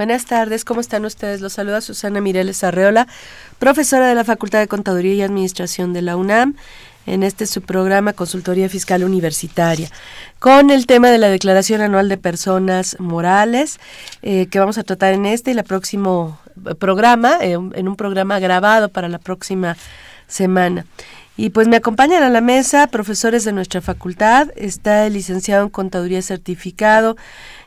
Buenas tardes, ¿cómo están ustedes? Los saluda Susana Mireles Arreola, profesora de la Facultad de Contaduría y Administración de la UNAM, en este su programa Consultoría Fiscal Universitaria, con el tema de la Declaración Anual de Personas Morales, eh, que vamos a tratar en este y el próximo programa, eh, en un programa grabado para la próxima semana. Y pues me acompañan a la mesa profesores de nuestra facultad, está el licenciado en Contaduría Certificado,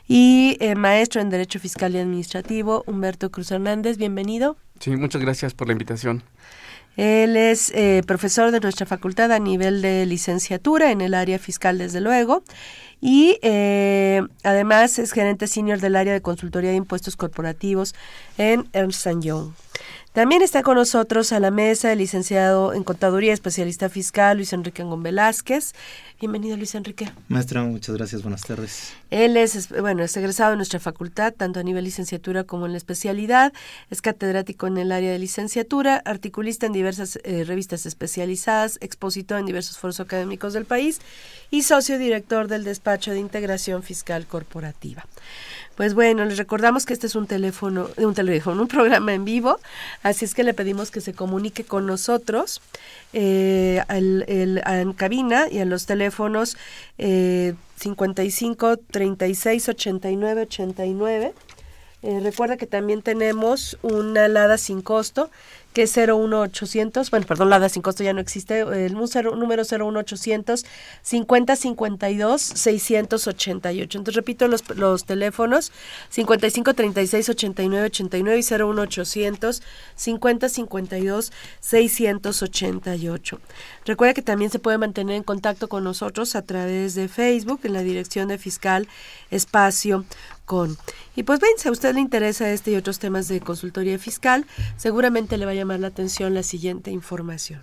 y eh, maestro en Derecho Fiscal y Administrativo, Humberto Cruz Hernández. Bienvenido. Sí, muchas gracias por la invitación. Él es eh, profesor de nuestra facultad a nivel de licenciatura en el área fiscal, desde luego, y eh, además es gerente senior del área de consultoría de impuestos corporativos en Ernst Young. También está con nosotros a la mesa el licenciado en Contaduría, especialista fiscal, Luis Enrique Angón Velázquez. Bienvenido, Luis Enrique. Maestra, muchas gracias, buenas tardes. Él es, bueno, es egresado de nuestra facultad, tanto a nivel licenciatura como en la especialidad. Es catedrático en el área de licenciatura, articulista en diversas eh, revistas especializadas, expositor en diversos foros académicos del país y socio director del despacho de integración fiscal corporativa. Pues bueno, les recordamos que este es un teléfono, un teléfono, un programa en vivo, así es que le pedimos que se comunique con nosotros eh, en cabina y en los teléfonos eh, 55 36 89 89. Recuerda que también tenemos una alada sin costo que es 01800, bueno, perdón, la da sin costo ya no existe, el número 01800 5052 688. Entonces repito los, los teléfonos 55 36 89 89 y 01800 5052 688. Recuerda que también se puede mantener en contacto con nosotros a través de Facebook en la dirección de Fiscal Espacio Y pues ven, si a usted le interesa este y otros temas de consultoría fiscal, seguramente le va a llamar la atención la siguiente información.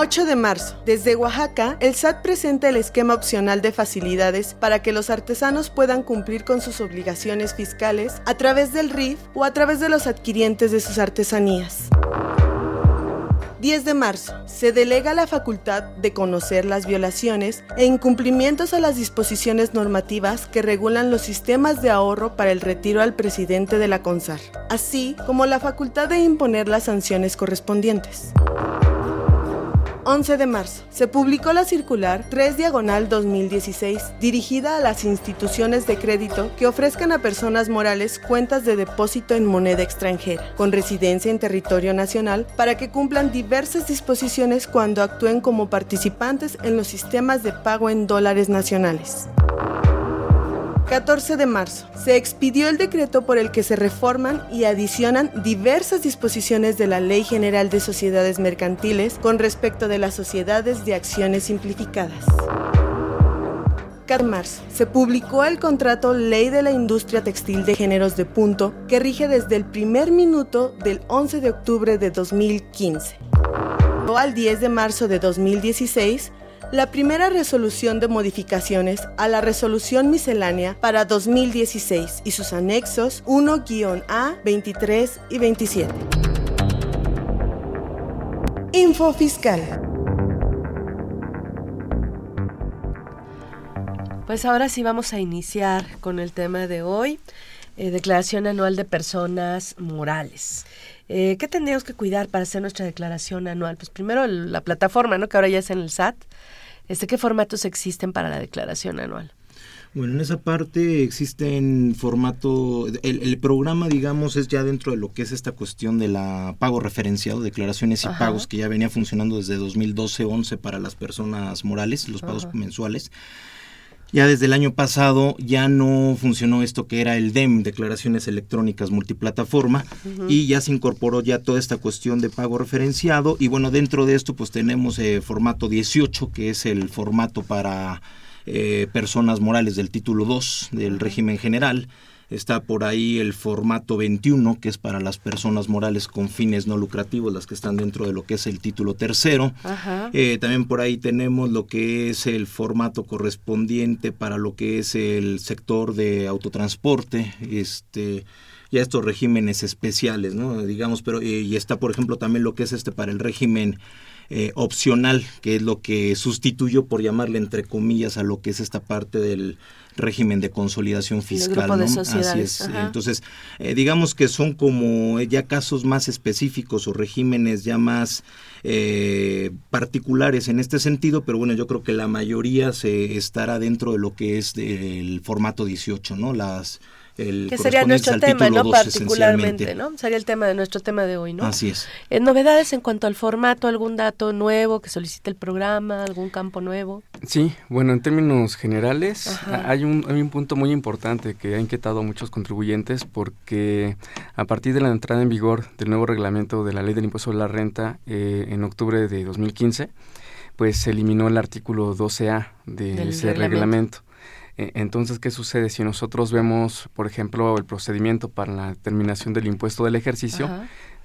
8 de marzo. Desde Oaxaca, el SAT presenta el esquema opcional de facilidades para que los artesanos puedan cumplir con sus obligaciones fiscales a través del RIF o a través de los adquirientes de sus artesanías. 10 de marzo. Se delega la facultad de conocer las violaciones e incumplimientos a las disposiciones normativas que regulan los sistemas de ahorro para el retiro al presidente de la CONSAR, así como la facultad de imponer las sanciones correspondientes. 11 de marzo, se publicó la circular 3 Diagonal 2016, dirigida a las instituciones de crédito que ofrezcan a personas morales cuentas de depósito en moneda extranjera, con residencia en territorio nacional, para que cumplan diversas disposiciones cuando actúen como participantes en los sistemas de pago en dólares nacionales. 14 de marzo. Se expidió el decreto por el que se reforman y adicionan diversas disposiciones de la Ley General de Sociedades Mercantiles con respecto de las sociedades de acciones simplificadas. 4 de marzo. Se publicó el contrato Ley de la Industria Textil de Géneros de Punto que rige desde el primer minuto del 11 de octubre de 2015. Al 10 de marzo de 2016 la primera resolución de modificaciones a la resolución miscelánea para 2016 y sus anexos 1-A, 23 y 27. Info Fiscal. Pues ahora sí vamos a iniciar con el tema de hoy, eh, declaración anual de personas morales. Eh, ¿Qué tendríamos que cuidar para hacer nuestra declaración anual? Pues primero la plataforma, ¿no? Que ahora ya es en el SAT. Este, ¿Qué formatos existen para la declaración anual? Bueno, en esa parte existen formato, el, programa digamos es ya dentro de lo que es esta cuestión de la pago referenciado, declaraciones y pagos que ya venía funcionando desde 2012-11 para las personas morales, los pagos mensuales. Ya desde el año pasado ya no funcionó esto que era el DEM, declaraciones electrónicas multiplataforma, y ya se incorporó ya toda esta cuestión de pago referenciado. Y bueno, dentro de esto pues tenemos eh, formato 18, que es el formato para eh, personas morales del título 2 del régimen general. Está por ahí el formato 21, que es para las personas morales con fines no lucrativos, las que están dentro de lo que es el título tercero. Eh, también por ahí tenemos lo que es el formato correspondiente para lo que es el sector de autotransporte. Este, ya estos regímenes especiales, ¿no? Digamos, pero eh, y está por ejemplo también lo que es este para el régimen eh, opcional, que es lo que sustituyó, por llamarle entre comillas, a lo que es esta parte del régimen de consolidación fiscal. Así es. Entonces, eh, digamos que son como ya casos más específicos o regímenes ya más eh, particulares en este sentido, pero bueno, yo creo que la mayoría se estará dentro de lo que es el formato 18, ¿no? Las que sería nuestro tema, ¿no? Particularmente, ¿no? Sería el tema de nuestro tema de hoy, ¿no? Así es. Eh, novedades en cuanto al formato, algún dato nuevo que solicite el programa, algún campo nuevo. Sí, bueno, en términos generales, hay un, hay un punto muy importante que ha inquietado a muchos contribuyentes porque a partir de la entrada en vigor del nuevo reglamento de la Ley del Impuesto sobre la Renta eh, en octubre de 2015, pues se eliminó el artículo 12A de ese reglamento. Entonces, ¿qué sucede? Si nosotros vemos, por ejemplo, el procedimiento para la determinación del impuesto del ejercicio,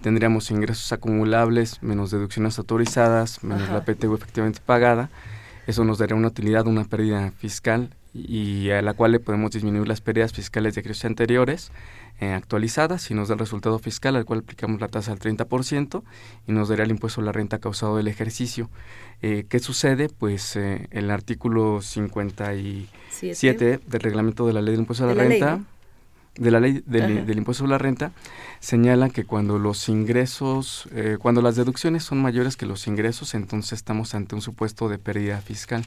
tendríamos ingresos acumulables, menos deducciones autorizadas, menos la PTU efectivamente pagada. Eso nos daría una utilidad, una pérdida fiscal y a la cual le podemos disminuir las pérdidas fiscales de ejercicios anteriores eh, actualizadas y nos da el resultado fiscal al cual aplicamos la tasa al 30% y nos daría el impuesto a la renta causado del ejercicio. Eh, ¿Qué sucede? Pues eh, el artículo 57 del reglamento de la ley del impuesto a la, renta, de la ley del, del, impuesto a la renta, señala que cuando los ingresos, eh, cuando las deducciones son mayores que los ingresos, entonces estamos ante un supuesto de pérdida fiscal.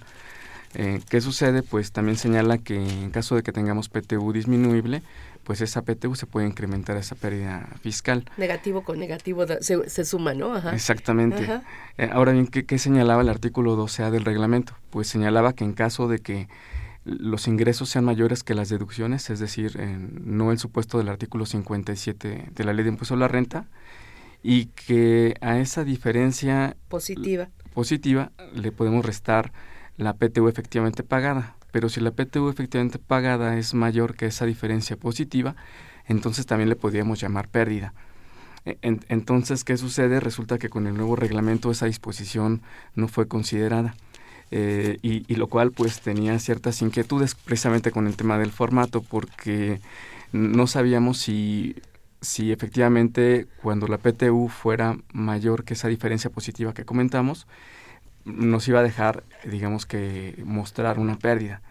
Eh, ¿Qué sucede? Pues también señala que en caso de que tengamos PTU disminuible, pues esa PTU se puede incrementar esa pérdida fiscal. Negativo con negativo se, suma, ¿no? Exactamente. Eh, ahora bien, ¿qué, señalaba el artículo 12A del reglamento? Pues señalaba que en caso de que los ingresos sean mayores que las deducciones, es decir, no el supuesto del artículo 57 de la ley de impuesto a la renta, y que a esa diferencia positiva, positiva le podemos restar la PTU efectivamente pagada pero si la PTU efectivamente pagada es mayor que esa diferencia positiva, entonces también le podríamos llamar pérdida. E, entonces, ¿qué sucede? Resulta que con el nuevo reglamento esa disposición no fue considerada. Eh, y, lo cual pues tenía ciertas inquietudes precisamente con el tema del formato porque no sabíamos si si efectivamente cuando la PTU fuera mayor que esa diferencia positiva que comentamos, nos iba a dejar, digamos que, mostrar una pérdida.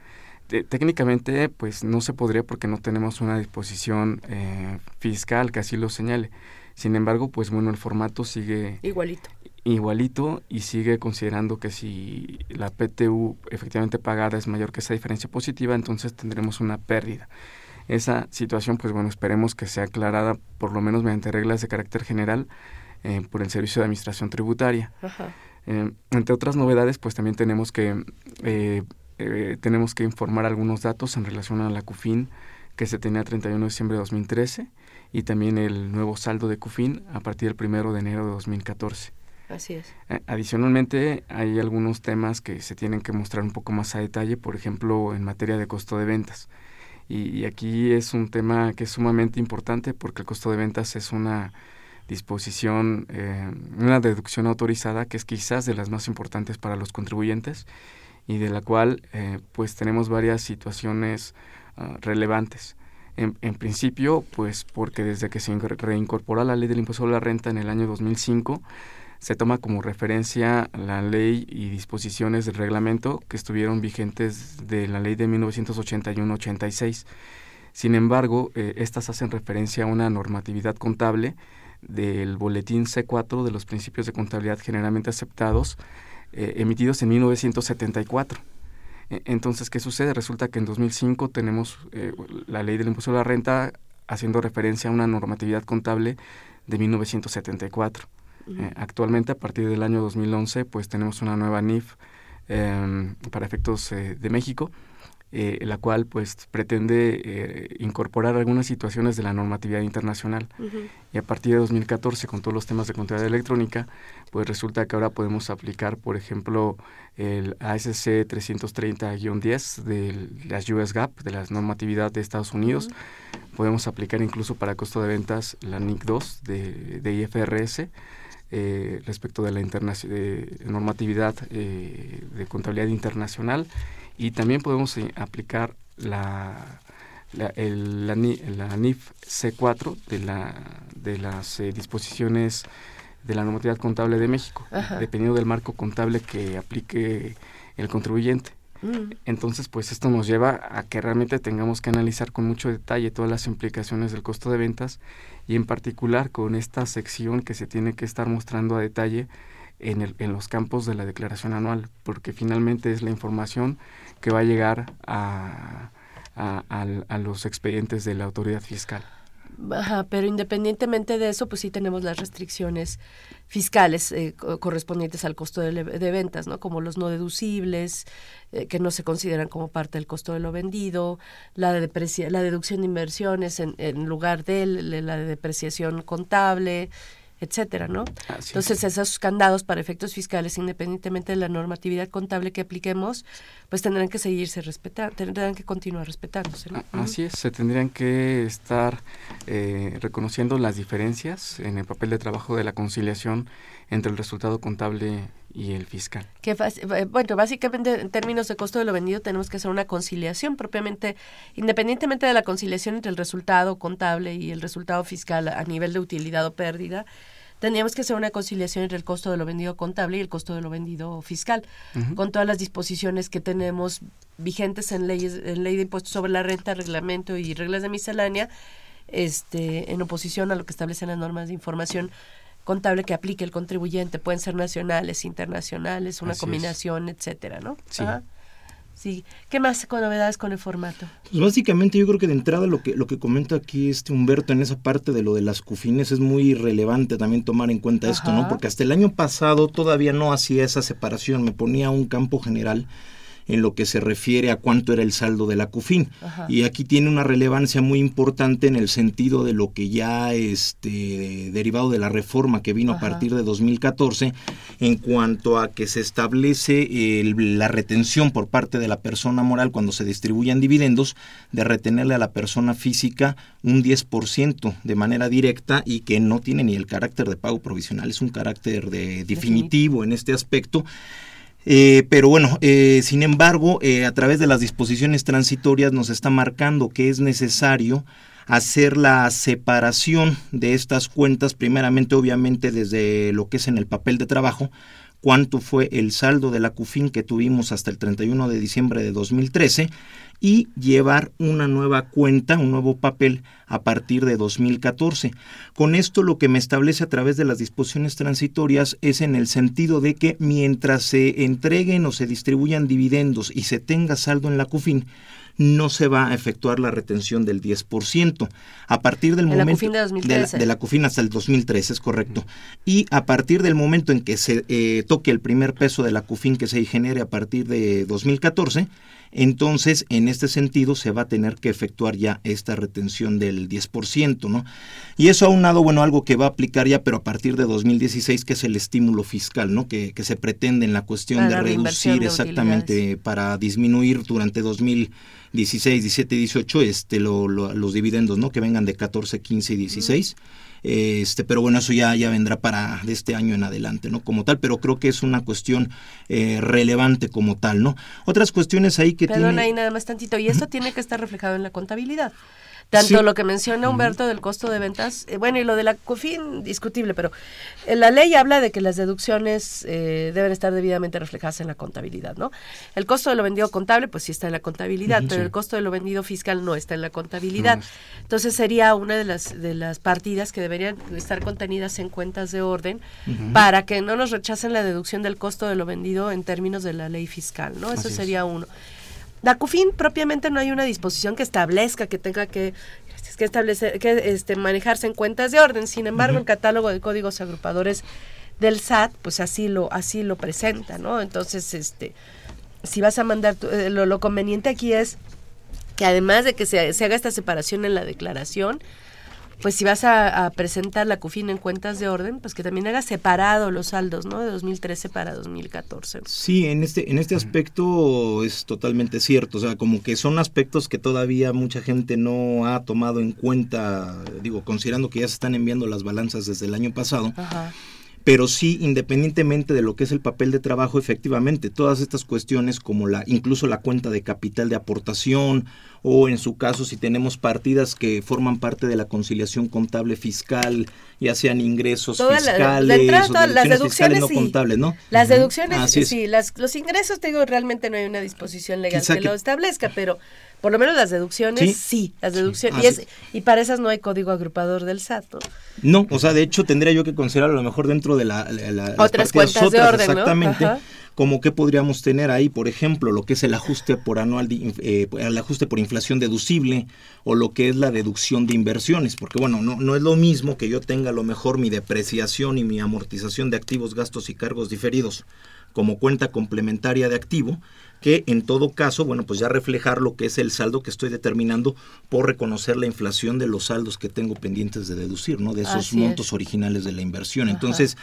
técnicamente, pues no se podría porque no tenemos una disposición eh, fiscal que así lo señale. Sin embargo, pues bueno, el formato sigue igualito. Igualito y sigue considerando que si la PTU efectivamente pagada es mayor que esa diferencia positiva, entonces tendremos una pérdida. Esa situación, pues bueno, esperemos que sea aclarada por lo menos mediante reglas de carácter general eh, por el Servicio de Administración Tributaria. Eh, entre otras novedades, pues también tenemos que eh, tenemos que informar algunos datos en relación a la CUFIN que se tenía 31 de diciembre de 2013 y también el nuevo saldo de CUFIN a partir del primero de enero de 2014. Así es. Adicionalmente, hay algunos temas que se tienen que mostrar un poco más a detalle, por ejemplo, en materia de costo de ventas. Y, aquí es un tema que es sumamente importante porque el costo de ventas es una disposición, eh, una deducción autorizada que es quizás de las más importantes para los contribuyentes y de la cual eh, pues tenemos varias situaciones ah, relevantes. En, principio, pues porque desde que se reincorporó la ley del impuesto a la renta en el año 2005, se toma como referencia la ley y disposiciones del reglamento que estuvieron vigentes de la ley de 1981-86. Sin embargo, eh, estas hacen referencia a una normatividad contable del boletín C4 de los principios de contabilidad generalmente aceptados, eh, emitidos en 1974. E, entonces, ¿qué sucede? Resulta que en 2005 tenemos eh, la ley del impuesto a la renta haciendo referencia a una normatividad contable de 1974. Eh, actualmente, a partir del año 2011, pues tenemos una nueva NIF em, para efectos eh, de México, eh, la cual pues pretende incorporar algunas situaciones de la normatividad internacional. Y a partir de 2014, con todos los temas de contabilidad electrónica, pues resulta que ahora podemos aplicar, por ejemplo, el ASC 330-10 de las US GAP, de la normatividad de Estados Unidos. Podemos aplicar incluso para costo de ventas la NIC 2 de, de IFRS eh, respecto de la normatividad eh, de contabilidad internacional y también podemos eh, aplicar la, la, el, la, NIF C4 de, la, de las disposiciones de la normatividad contable de México, dependiendo del marco contable que aplique el contribuyente. Mm. Entonces, pues esto nos lleva a que realmente tengamos que analizar con mucho detalle todas las implicaciones del costo de ventas y en particular con esta sección que se tiene que estar mostrando a detalle en, el, en los campos de la declaración anual, porque finalmente es la información que va a llegar a, a los expedientes de la autoridad fiscal. Ajá, pero independientemente de eso, pues sí tenemos las restricciones fiscales eh, correspondientes al costo de, ventas, ¿no? Como los no deducibles, eh, que no se consideran como parte del costo de lo vendido, la, la deducción de inversiones en lugar de la depreciación contable, etcétera, ¿no? Entonces, esos candados para efectos fiscales, independientemente de la normatividad contable que apliquemos, pues tendrán que seguirse respetando, tendrán que continuar respetándose. Así es, se tendrían que estar eh, reconociendo las diferencias en el papel de trabajo de la conciliación entre el resultado contable y el fiscal. Que, eh, bueno, básicamente en términos de costo de lo vendido tenemos que hacer una conciliación propiamente, independientemente de la conciliación entre el resultado contable y el resultado fiscal a nivel de utilidad o pérdida, tendríamos que hacer una conciliación entre el costo de lo vendido contable y el costo de lo vendido fiscal, con todas las disposiciones que tenemos vigentes en leyes, en ley de impuestos sobre la renta, reglamento y reglas de miscelánea, este, en oposición a lo que establecen las normas de información contable que aplique el contribuyente. Pueden ser nacionales, internacionales, una combinación, etcétera, ¿no? Sí. Sí. ¿Qué más con novedades con el formato? Pues básicamente yo creo que de entrada lo que lo que comenta aquí este Humberto en esa parte de lo de las cufines es muy relevante también tomar en cuenta esto, ¿no? Porque hasta el año pasado todavía no hacía esa separación, me ponía un campo general en lo que se refiere a cuánto era el saldo de la CUFIN. Y aquí tiene una relevancia muy importante en el sentido de lo que ya este derivado de la reforma que vino a partir de 2014 en cuanto a que se establece la retención por parte de la persona moral cuando se distribuyen dividendos de retenerle a la persona física un 10% de manera directa y que no tiene ni el carácter de pago provisional, es un carácter de definitivo en este aspecto eh, pero bueno, eh, sin embargo, eh, a través de las disposiciones transitorias nos está marcando que es necesario hacer la separación de estas cuentas, primeramente obviamente desde lo que es en el papel de trabajo, cuánto fue el saldo de la CUFIN que tuvimos hasta el 31 de diciembre de 2013 y llevar una nueva cuenta, un nuevo papel a partir de 2014. Con esto lo que me establece a través de las disposiciones transitorias es en el sentido de que mientras se entreguen o se distribuyan dividendos y se tenga saldo en la CUFIN, no se va a efectuar la retención del 10%. A partir del momento... La CUFIN de, 2013. de, la, CUFIN hasta el 2013, es correcto. Y a partir del momento en que se eh, toque el primer peso de la CUFIN que se genere a partir de 2014, entonces en este sentido se va a tener que efectuar ya esta retención del 10%, ¿no? Y eso aunado, bueno, algo que va a aplicar ya, pero a partir de 2016, que es el estímulo fiscal, ¿no? Que, que se pretende en la cuestión de reducir exactamente para disminuir durante 2016, 17 y 18 este, los dividendos, ¿no? Que vengan de 14, 15 y 16. Este, pero bueno, eso ya, ya vendrá para de este año en adelante, ¿no? Como tal, pero creo que es una cuestión eh, relevante como tal, ¿no? Otras cuestiones ahí que Perdón, ahí nada más tantito, y esto tiene que estar reflejado en la contabilidad. Tanto lo que menciona Humberto del costo de ventas, eh, bueno, y lo de la COFIN, discutible, pero eh, la ley habla de que las deducciones eh, deben estar debidamente reflejadas en la contabilidad, ¿no? El costo de lo vendido contable, pues sí está en la contabilidad, pero el costo de lo vendido fiscal no está en la contabilidad. Entonces sería una de las, de las partidas que deberían estar contenidas en cuentas de orden para que no nos rechacen la deducción del costo de lo vendido en términos de la ley fiscal, ¿no? Eso sería uno. La CUFIN propiamente no hay una disposición que establezca que tenga que que establecer que este manejarse en cuentas de orden. Sin embargo, el catálogo de códigos agrupadores del SAT, pues así lo así lo presenta, ¿no? Entonces, este si vas a mandar eh, lo, conveniente aquí es que además de que se, se haga esta separación en la declaración, pues si vas a, presentar la CUFIN en cuentas de orden, pues que también haga separado los saldos, ¿no? De 2013 para 2014. Sí, en este, en este aspecto es totalmente cierto, o sea, como que son aspectos que todavía mucha gente no ha tomado en cuenta, digo, considerando que ya se están enviando las balanzas desde el año pasado. Ajá pero sí independientemente de lo que es el papel de trabajo efectivamente todas estas cuestiones como la incluso la cuenta de capital de aportación o en su caso si tenemos partidas que forman parte de la conciliación contable fiscal ya sean ingresos fiscales o las deducciones no contables no las deducciones sí las, los ingresos te digo realmente no hay una disposición legal que, lo establezca pero por lo menos las deducciones, sí, las deducciones. y, para esas no hay código agrupador del SAT. ¿no? o sea, de hecho tendría yo que considerar a lo mejor dentro de la, otras cuentas de orden, exactamente. Como que podríamos tener ahí, por ejemplo, lo que es el ajuste por anual, eh, el ajuste por inflación deducible o lo que es la deducción de inversiones, porque bueno, no, no es lo mismo que yo tenga a lo mejor mi depreciación y mi amortización de activos, gastos y cargos diferidos como cuenta complementaria de activo, que en todo caso, bueno, pues ya reflejar lo que es el saldo que estoy determinando por reconocer la inflación de los saldos que tengo pendientes de deducir, ¿no? De esos montos originales de la inversión. Entonces,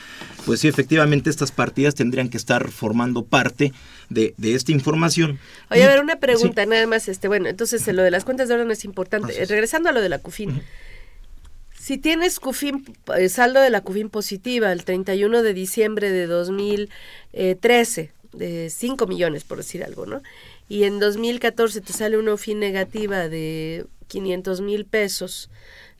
pues sí, efectivamente estas partidas tendrían que estar formando parte de, esta información. Oye, a ver, una pregunta nada más, este, bueno, entonces lo de las cuentas de orden es importante. Regresando a lo de la CUFIN. Si tienes CUFIN, eh, saldo de la CUFIN positiva el 31 de diciembre de 2013, de 5 millones por decir algo, ¿no? Y en 2014 te sale una UFIN negativa de 500 mil pesos,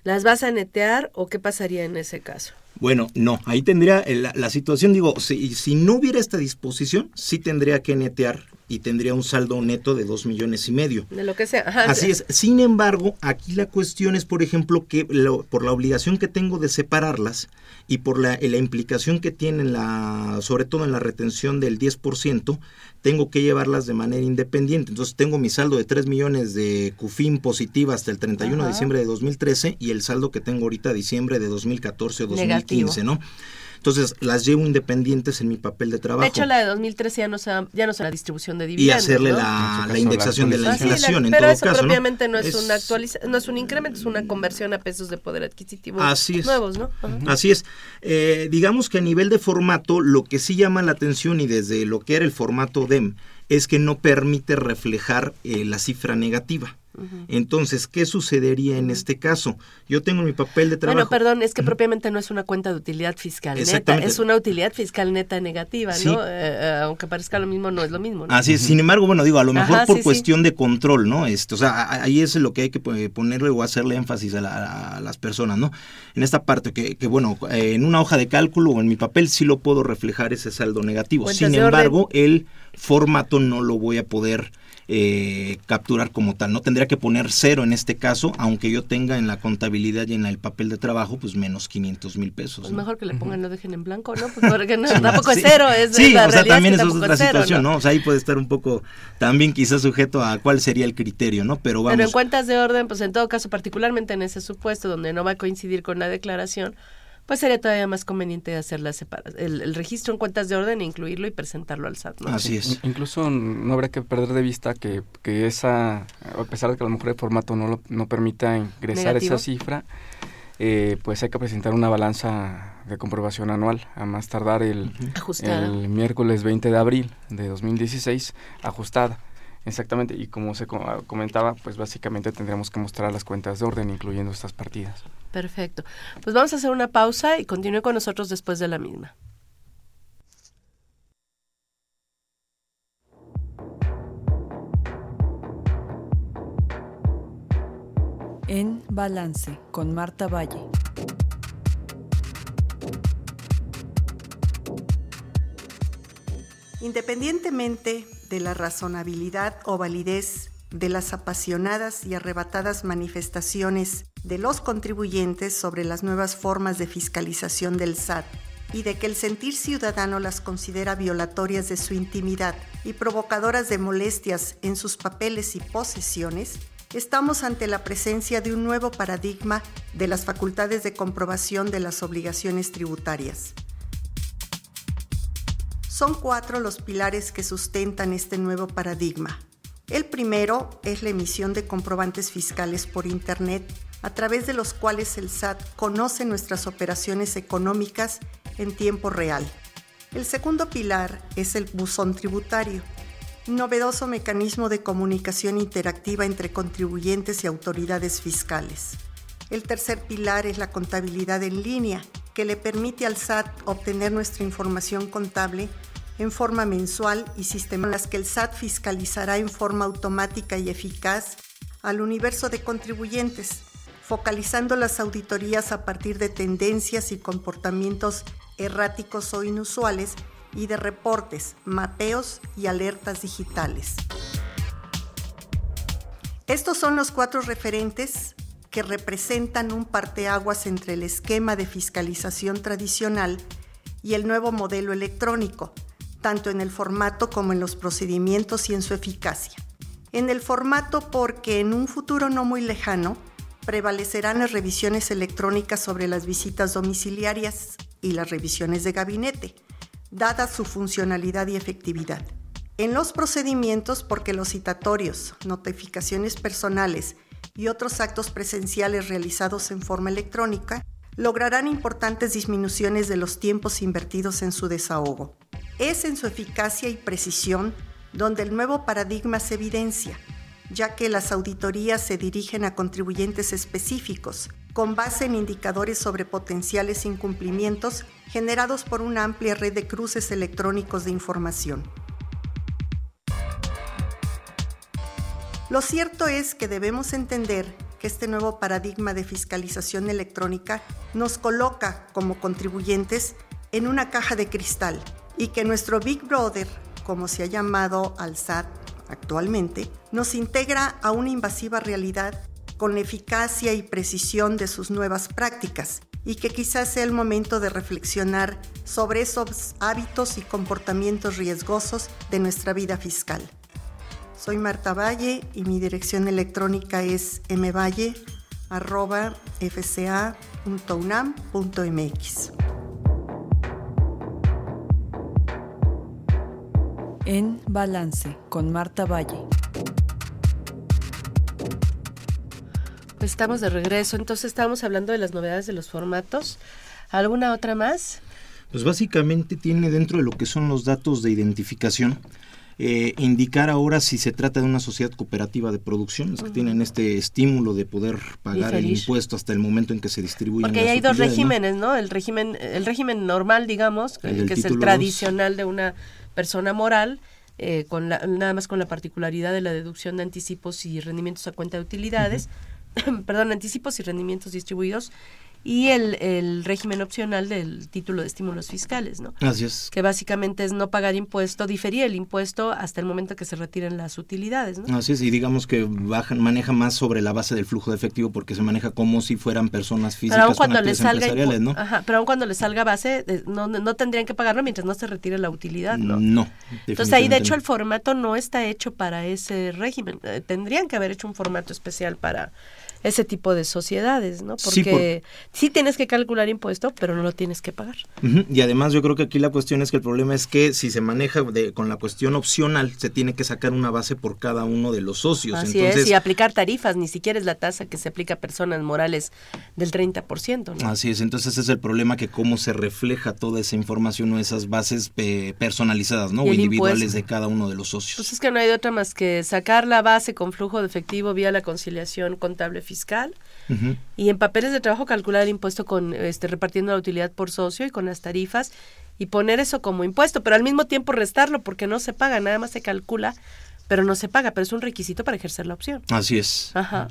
¿las vas a netear o qué pasaría en ese caso? Bueno, no, ahí tendría la, situación, digo, si, si, no hubiera esta disposición, sí tendría que netear y tendría un saldo neto de dos millones y medio. De lo que sea. Así es. Sin embargo, aquí la cuestión es, por ejemplo, que por la obligación que tengo de separarlas y por la, la implicación que tienen, la, sobre todo en la retención del 10%, tengo que llevarlas de manera independiente. Entonces tengo mi saldo de 3 millones de CUFIN positiva hasta el 31 de diciembre de 2013 y el saldo que tengo ahorita diciembre de 2014 o 2015, ¿no? Entonces las llevo independientes en mi papel de trabajo. De hecho, la de 2013 ya no sea, ya no la distribución de dividendos. Y hacerle la, indexación de la inflación, en pero todo eso caso. propiamente ¿no? es, una no es un incremento, es una conversión a pesos de poder adquisitivo nuevos, ¿no? Así es. Eh, digamos que a nivel de formato, lo que sí llama la atención y desde lo que era el formato DEM, es que no permite reflejar eh, la cifra negativa. Entonces, ¿qué sucedería en este caso? Yo tengo mi papel de trabajo. Bueno, perdón, es que propiamente no es una cuenta de utilidad fiscal neta, es una utilidad fiscal neta negativa, ¿no? Eh, eh, aunque parezca lo mismo, no es lo mismo. Así es, sin embargo, bueno, digo, a lo mejor por cuestión de control, ¿no? Esto, o sea, ahí es lo que hay que ponerle o hacerle énfasis a, las personas, ¿no? En esta parte, que, que, bueno, en una hoja de cálculo o en mi papel sí lo puedo reflejar ese saldo negativo. sin embargo, el formato no lo voy a poder eh, capturar como tal. No tendría que poner cero en este caso, aunque yo tenga en la contabilidad y en el papel de trabajo, pues menos 500 mil pesos. Pues mejor que le pongan, lo dejen en blanco, ¿no? Pues porque no, tampoco es cero, es sí, la o sea, también es otra situación, ¿no? O sea, ahí puede estar un poco, también quizás sujeto a cuál sería el criterio, ¿no? Pero vamos. Pero en cuentas de orden, pues en todo caso, particularmente en ese supuesto donde no va a coincidir con la declaración, pues sería todavía más conveniente hacer la el, el, registro en cuentas de orden e incluirlo y presentarlo al SAT. Así es. Incluso no habría que perder de vista que, que esa, a pesar de que a lo mejor el formato no, lo, no permita ingresar esa cifra, eh, pues hay que presentar una balanza de comprobación anual, a más tardar el, el miércoles 20 de abril de 2016, ajustada. Exactamente, y como se comentaba, pues básicamente tendremos que mostrar las cuentas de orden, incluyendo estas partidas. Perfecto. Pues vamos a hacer una pausa y continúe con nosotros después de la misma. En Balance con Marta Valle. Independientemente de la razonabilidad o validez de las apasionadas y arrebatadas manifestaciones de los contribuyentes sobre las nuevas formas de fiscalización del SAT y de que el sentir ciudadano las considera violatorias de su intimidad y provocadoras de molestias en sus papeles y posesiones, estamos ante la presencia de un nuevo paradigma de las facultades de comprobación de las obligaciones tributarias. Son cuatro los pilares que sustentan este nuevo paradigma. El primero es la emisión de comprobantes fiscales por Internet, a través de los cuales el SAT conoce nuestras operaciones económicas en tiempo real. El segundo pilar es el buzón tributario, novedoso mecanismo de comunicación interactiva entre contribuyentes y autoridades fiscales. El tercer pilar es la contabilidad en línea, que le permite al SAT obtener nuestra información contable en forma mensual y sistemas que el SAT fiscalizará en forma automática y eficaz al universo de contribuyentes, focalizando las auditorías a partir de tendencias y comportamientos erráticos o inusuales y de reportes, mapeos y alertas digitales. Estos son los cuatro referentes que representan un parteaguas entre el esquema de fiscalización tradicional y el nuevo modelo electrónico, tanto en el formato como en los procedimientos y en su eficacia. En el formato porque en un futuro no muy lejano prevalecerán las revisiones electrónicas sobre las visitas domiciliarias y las revisiones de gabinete, dada su funcionalidad y efectividad. En los procedimientos porque los citatorios, notificaciones personales y otros actos presenciales realizados en forma electrónica lograrán importantes disminuciones de los tiempos invertidos en su desahogo es en su eficacia y precisión donde el nuevo paradigma se evidencia, ya que las auditorías se dirigen a contribuyentes específicos, con base en indicadores sobre potenciales incumplimientos generados por una amplia red de cruces electrónicos de información. Lo cierto es que debemos entender que este nuevo paradigma de fiscalización electrónica nos coloca como contribuyentes en una caja de cristal y que nuestro Big Brother, como se ha llamado al SAT actualmente, nos integra a una invasiva realidad con eficacia y precisión de sus nuevas prácticas y que quizás sea el momento de reflexionar sobre esos hábitos y comportamientos riesgosos de nuestra vida fiscal. Soy Marta Valle y mi dirección electrónica es mvalle.fca.unam.mx. En Balance con Marta Valle. Pues estamos de regreso, entonces estábamos hablando de las novedades de los formatos. ¿Alguna otra más? Pues básicamente tiene dentro de lo que son los datos de identificación, eh, indicar ahora si se trata de una sociedad cooperativa de producción, los que tienen este estímulo de poder pagar el impuesto hasta el momento en que se distribuye. Porque hay dos regímenes, ¿no? El régimen, el régimen normal, digamos, que es el tradicional de una persona moral, eh, con nada más con la particularidad de la deducción de anticipos y rendimientos a cuenta de utilidades, perdón, anticipos y rendimientos distribuidos y el, el, régimen opcional del título de estímulos fiscales, ¿no? Así es. Que básicamente es no pagar impuesto, diferir el impuesto hasta el momento que se retiren las utilidades, ¿no? Así es, y digamos que bajan, maneja más sobre la base del flujo de efectivo porque se maneja como si fueran personas físicas pero aun cuando les salga ¿no? Ajá, pero aun cuando les salga base, eh, no, no tendrían que pagarlo mientras no se retire la utilidad, ¿no? No. Entonces ahí de hecho el formato no está hecho para ese régimen. Eh, tendrían que haber hecho un formato especial para ese tipo de sociedades, ¿no? Porque sí, tienes que calcular impuesto, pero no lo tienes que pagar. Y además yo creo que aquí la cuestión es que el problema es que si se maneja de, con la cuestión opcional, se tiene que sacar una base por cada uno de los socios. Así es, y aplicar tarifas, ni siquiera es la tasa que se aplica a personas morales del 30%, ¿no? Así es, entonces ese es el problema que cómo se refleja toda esa información o esas bases eh, personalizadas, ¿no? O individuales de cada uno de los socios. Pues es que no hay otra más que sacar la base con flujo de efectivo vía la conciliación contable fiscal y en papeles de trabajo calcular el impuesto con este repartiendo la utilidad por socio y con las tarifas y poner eso como impuesto, pero al mismo tiempo restarlo porque no se paga, nada más se calcula, pero no se paga, pero es un requisito para ejercer la opción. Así es. Ajá.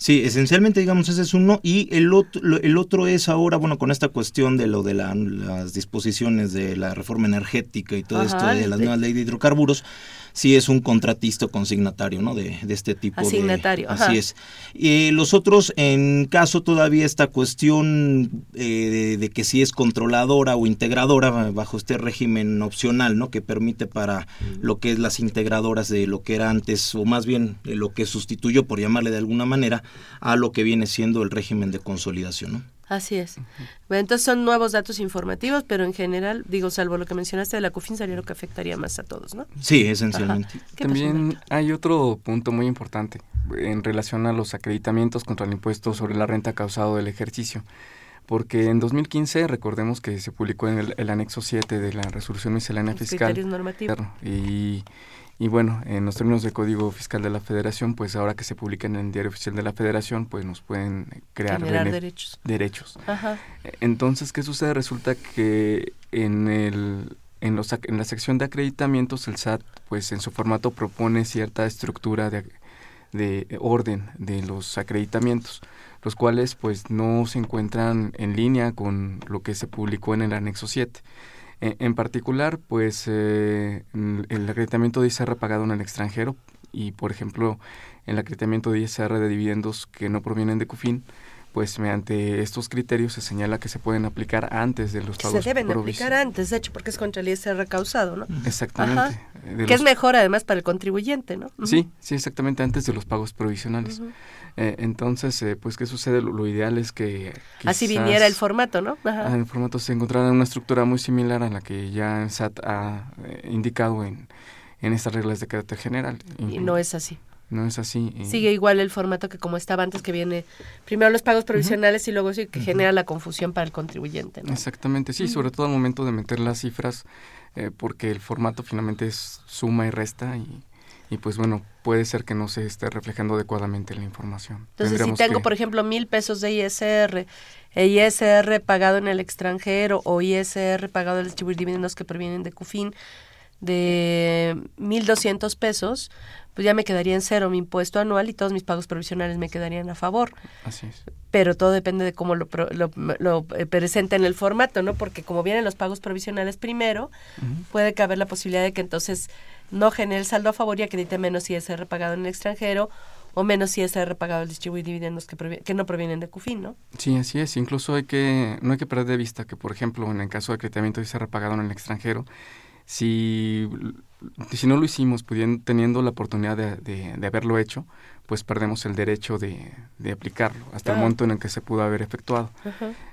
Sí, esencialmente, digamos, ese es uno. Y el otro, el otro es ahora, bueno, con esta cuestión de lo de las disposiciones de la reforma energética y todo esto de la nueva ley de hidrocarburos, sí es un contratista consignatario, ¿no? De, de este tipo Asignatario, Así es. Y los otros, en caso todavía esta cuestión eh, de, que si es controladora o integradora bajo este régimen opcional, ¿no? Que permite para lo que es las integradoras de lo que era antes, o más bien lo que sustituyó, por llamarle de alguna manera, a lo que viene siendo el régimen de consolidación. ¿no? Así es. Bueno, entonces son nuevos datos informativos, pero en general, digo, salvo lo que mencionaste de la CUFIN, sería lo que afectaría más a todos, ¿no? Sí, esencialmente. También hay otro punto muy importante en relación a los acreditamientos contra el impuesto sobre la renta causado del ejercicio. Porque en 2015, recordemos que se publicó en el, anexo 7 de la resolución miscelánea fiscal. Criterios normativos. Y y bueno, en los términos del Código Fiscal de la Federación, pues ahora que se publican en el Diario Oficial de la Federación, pues nos pueden crear derechos. derechos. Entonces, ¿qué sucede? Resulta que en el en, los, en la sección de acreditamientos el SAT, pues en su formato propone cierta estructura de, de orden de los acreditamientos, los cuales pues no se encuentran en línea con lo que se publicó en el anexo 7. En, particular, pues eh, el acreditamiento de ISR pagado en el extranjero y, por ejemplo, el acreditamiento de ISR de dividendos que no provienen de CUFIN, pues mediante estos criterios se señala que se pueden aplicar antes de los pagos. Se deben aplicar antes, de hecho, porque es contra el ISR causado, ¿no? Exactamente. que es mejor además para el contribuyente, ¿no? Sí, sí, exactamente, antes de los pagos provisionales. Eh, entonces, eh, pues, ¿qué sucede? Lo, ideal es que... Así viniera el formato, ¿no? Ajá. El formato se encontrara en una estructura muy similar a la que ya el SAT ha eh, indicado en, en estas reglas de carácter general. Y no es así. No es así. Sigue igual el formato que como estaba antes, que viene primero los pagos provisionales y luego sí que genera la confusión para el contribuyente. ¿no? Exactamente, sí, sobre todo al momento de meter las cifras, porque el formato finalmente es suma y resta y y pues bueno, puede ser que no se esté reflejando adecuadamente la información. Entonces, si tengo, por ejemplo, mil pesos de ISR, e ISR pagado en el extranjero o ISR pagado de distribuir dividendos que provienen de CUFIN de mil doscientos pesos, pues ya me quedaría en cero mi impuesto anual y todos mis pagos provisionales me quedarían a favor. Así es. Pero todo depende de cómo lo, lo, lo eh, presenta en el formato, ¿no? Porque como vienen los pagos provisionales primero, puede caber la posibilidad de que entonces no genere el saldo a favor y acredite menos ISR pagado en el extranjero o menos ISR pagado al distribuir dividendos que, que no provienen de CUFIN, ¿no? Sí, así es. Incluso hay que, no hay que perder de vista que, por ejemplo, en el caso de acreditamiento de ISR pagado en el extranjero, si, si no lo hicimos pudiendo, teniendo la oportunidad de, de, haberlo hecho, pues perdemos el derecho de, de aplicarlo hasta el momento en el que se pudo haber efectuado.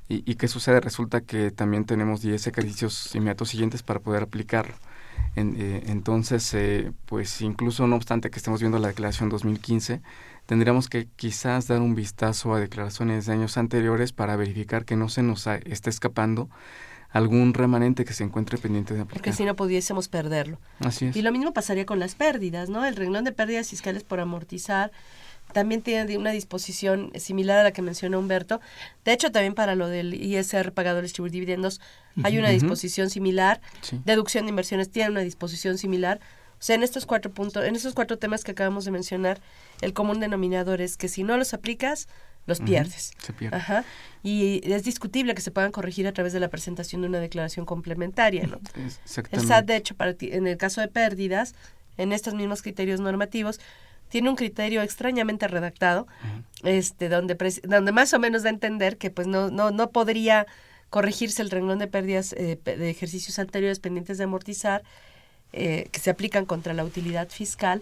y, ¿Y qué sucede? Resulta que también tenemos 10 ejercicios inmediatos siguientes para poder aplicarlo. Eh, entonces, eh, pues incluso no obstante que estemos viendo la declaración 2015, tendríamos que quizás dar un vistazo a declaraciones de años anteriores para verificar que no se nos esté escapando algún remanente que se encuentre pendiente de aplicar. Porque si no pudiésemos perderlo. Así es. Y lo mismo pasaría con las pérdidas, ¿no? El renglón de pérdidas fiscales por amortizar también tiene una disposición similar a la que mencionó Humberto. De hecho, también para lo del ISR pagado distribuir dividendos hay una disposición similar. Deducción de inversiones tiene una disposición similar. O sea, en estos cuatro puntos, en estos cuatro temas que acabamos de mencionar, el común denominador es que si no los aplicas, los pierdes. Se pierde. Ajá. Y es discutible que se puedan corregir a través de la presentación de una declaración complementaria, ¿no? El SAT, de hecho, para en el caso de pérdidas, en estos mismos criterios normativos, tiene un criterio extrañamente redactado, este, donde, donde más o menos da a entender que pues no, no, no podría corregirse el renglón de pérdidas eh, de ejercicios anteriores pendientes de amortizar, eh, que se aplican contra la utilidad fiscal,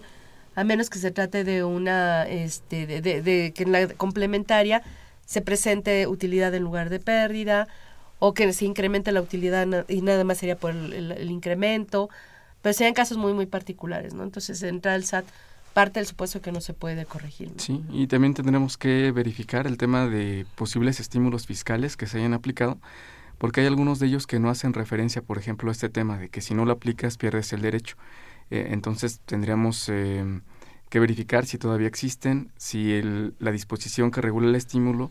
a menos que se trate de una, este, de, de, que en la complementaria se presente utilidad en lugar de pérdida, o que se incremente la utilidad y nada más sería por el, incremento, pero serían casos muy, muy particulares, ¿no? Entonces entra el SAT parte del supuesto que no se puede corregir. Sí, y también tendremos que verificar el tema de posibles estímulos fiscales que se hayan aplicado, porque hay algunos de ellos que no hacen referencia, por ejemplo, a este tema de que si no lo aplicas pierdes el derecho. Eh, entonces tendríamos eh, que verificar si todavía existen, si la disposición que regula el estímulo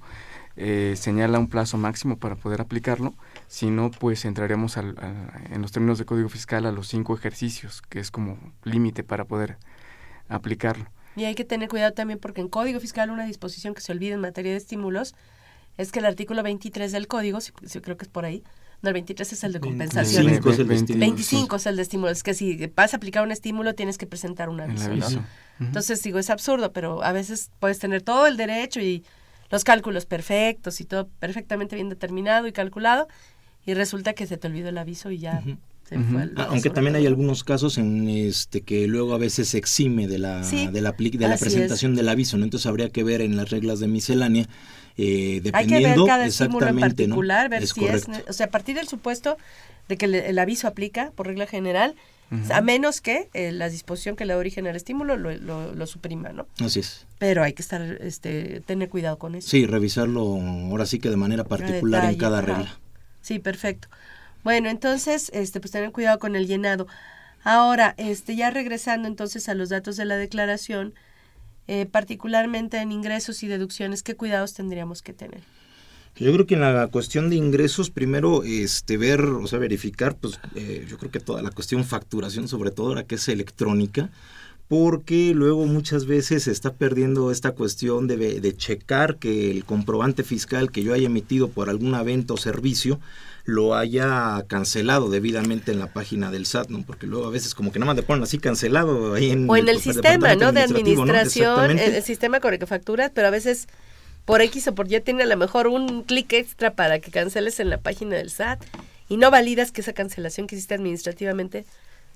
eh, señala un plazo máximo para poder aplicarlo, si no, pues entraremos al, en los términos de código fiscal a los cinco ejercicios, que es como límite para poder aplicarlo. Y hay que tener cuidado también porque en código fiscal una disposición que se olvida en materia de estímulos es que el artículo 23 del código, si, creo que es por ahí, no, el 23 es el de compensación. 25 es el de estímulos. 25 es el de estímulo. Es que si vas a aplicar un estímulo tienes que presentar un aviso. Entonces digo, es absurdo, pero a veces puedes tener todo el derecho y los cálculos perfectos y todo perfectamente bien determinado y calculado y resulta que se te olvidó el aviso y ya se fue el ah, Aunque también hay algunos casos en este que luego a veces se exime de la de la, de la presentación del aviso, ¿no? Entonces habría que ver en las reglas de miscelánea eh, Hay que ver cada estímulo en particular, ver si es, o sea, a partir del supuesto de que el, aviso aplica por regla general, a menos que eh, la disposición que le da origen al estímulo lo, lo, suprima, ¿no? Así es. Pero hay que estar, este, tener cuidado con eso. Sí, revisarlo ahora sí que de manera particular en cada regla. Sí, perfecto. Bueno, entonces, este, pues tener cuidado con el llenado. Ahora, este, ya regresando entonces a los datos de la declaración, eh, particularmente en ingresos y deducciones, ¿qué cuidados tendríamos que tener? Yo creo que en la cuestión de ingresos, primero, este, ver, o sea, verificar, pues eh, yo creo que toda la cuestión facturación, sobre todo ahora que es electrónica, porque luego muchas veces se está perdiendo esta cuestión de, de checar que el comprobante fiscal que yo haya emitido por algún evento o servicio lo haya cancelado debidamente en la página del SAT, ¿no? Porque luego a veces como que nada más le ponen así cancelado ahí en... O en el, sistema, ¿no? De administración, el, sistema con el que facturas, pero a veces por X o por Y tiene a lo mejor un clic extra para que canceles en la página del SAT y no validas que esa cancelación que hiciste administrativamente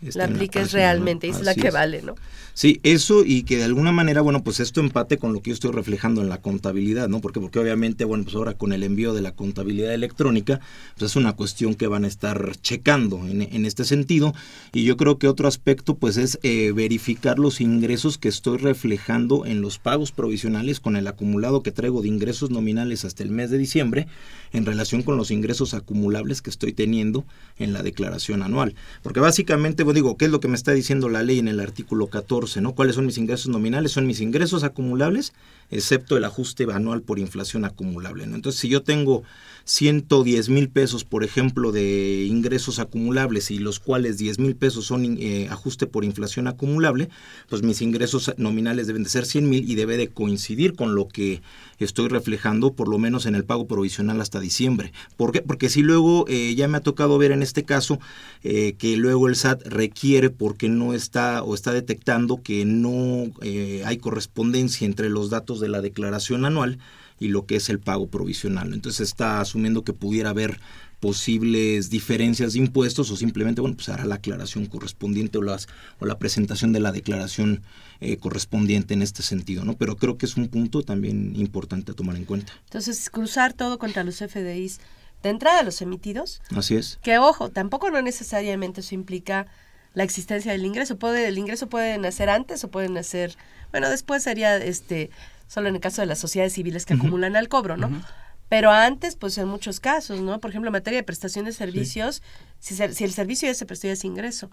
la apliques realmente y es la que vale, ¿no? Sí, eso y que de alguna manera, bueno, pues esto empate con lo que yo estoy reflejando en la contabilidad, ¿no? Porque, porque obviamente, bueno, pues ahora con el envío de la contabilidad electrónica, pues es una cuestión que van a estar checando en, este sentido. Y yo creo que otro aspecto, pues es eh, verificar los ingresos que estoy reflejando en los pagos provisionales con el acumulado que traigo de ingresos nominales hasta el mes de diciembre en relación con los ingresos acumulables que estoy teniendo en la declaración anual. Porque básicamente, pues digo, ¿qué es lo que me está diciendo la ley en el artículo 14? ¿no? ¿Cuáles son mis ingresos nominales? Son mis ingresos acumulables, excepto el ajuste anual por inflación acumulable. Entonces, si yo tengo 110 mil pesos, por ejemplo, de ingresos acumulables y los cuales 10 mil pesos son eh, ajuste por inflación acumulable, pues mis ingresos nominales deben de ser 100 mil y debe de coincidir con lo que estoy reflejando, por lo menos en el pago provisional hasta diciembre. ¿Por qué? Porque si luego eh, ya me ha tocado ver en este caso eh, que luego el SAT requiere porque no está o está detectando que no hay correspondencia entre los datos de la declaración anual y lo que es el pago provisional. Entonces está asumiendo que pudiera haber posibles diferencias de impuestos o simplemente, bueno, pues hará la aclaración correspondiente o, las, o la presentación de la declaración eh, correspondiente en este sentido, ¿no? Pero creo que es un punto también importante a tomar en cuenta. Entonces, cruzar todo contra los FDIs de entrada los emitidos. Así es. Que ojo, tampoco no necesariamente eso implica la existencia del ingreso. Puede, el ingreso puede nacer antes o puede nacer, bueno, después sería este solo en el caso de las sociedades civiles que acumulan al cobro, ¿no? Pero antes, pues en muchos casos, ¿no? Por ejemplo, en materia de prestación de servicios, si, si el servicio ya se prestó, ya es ingreso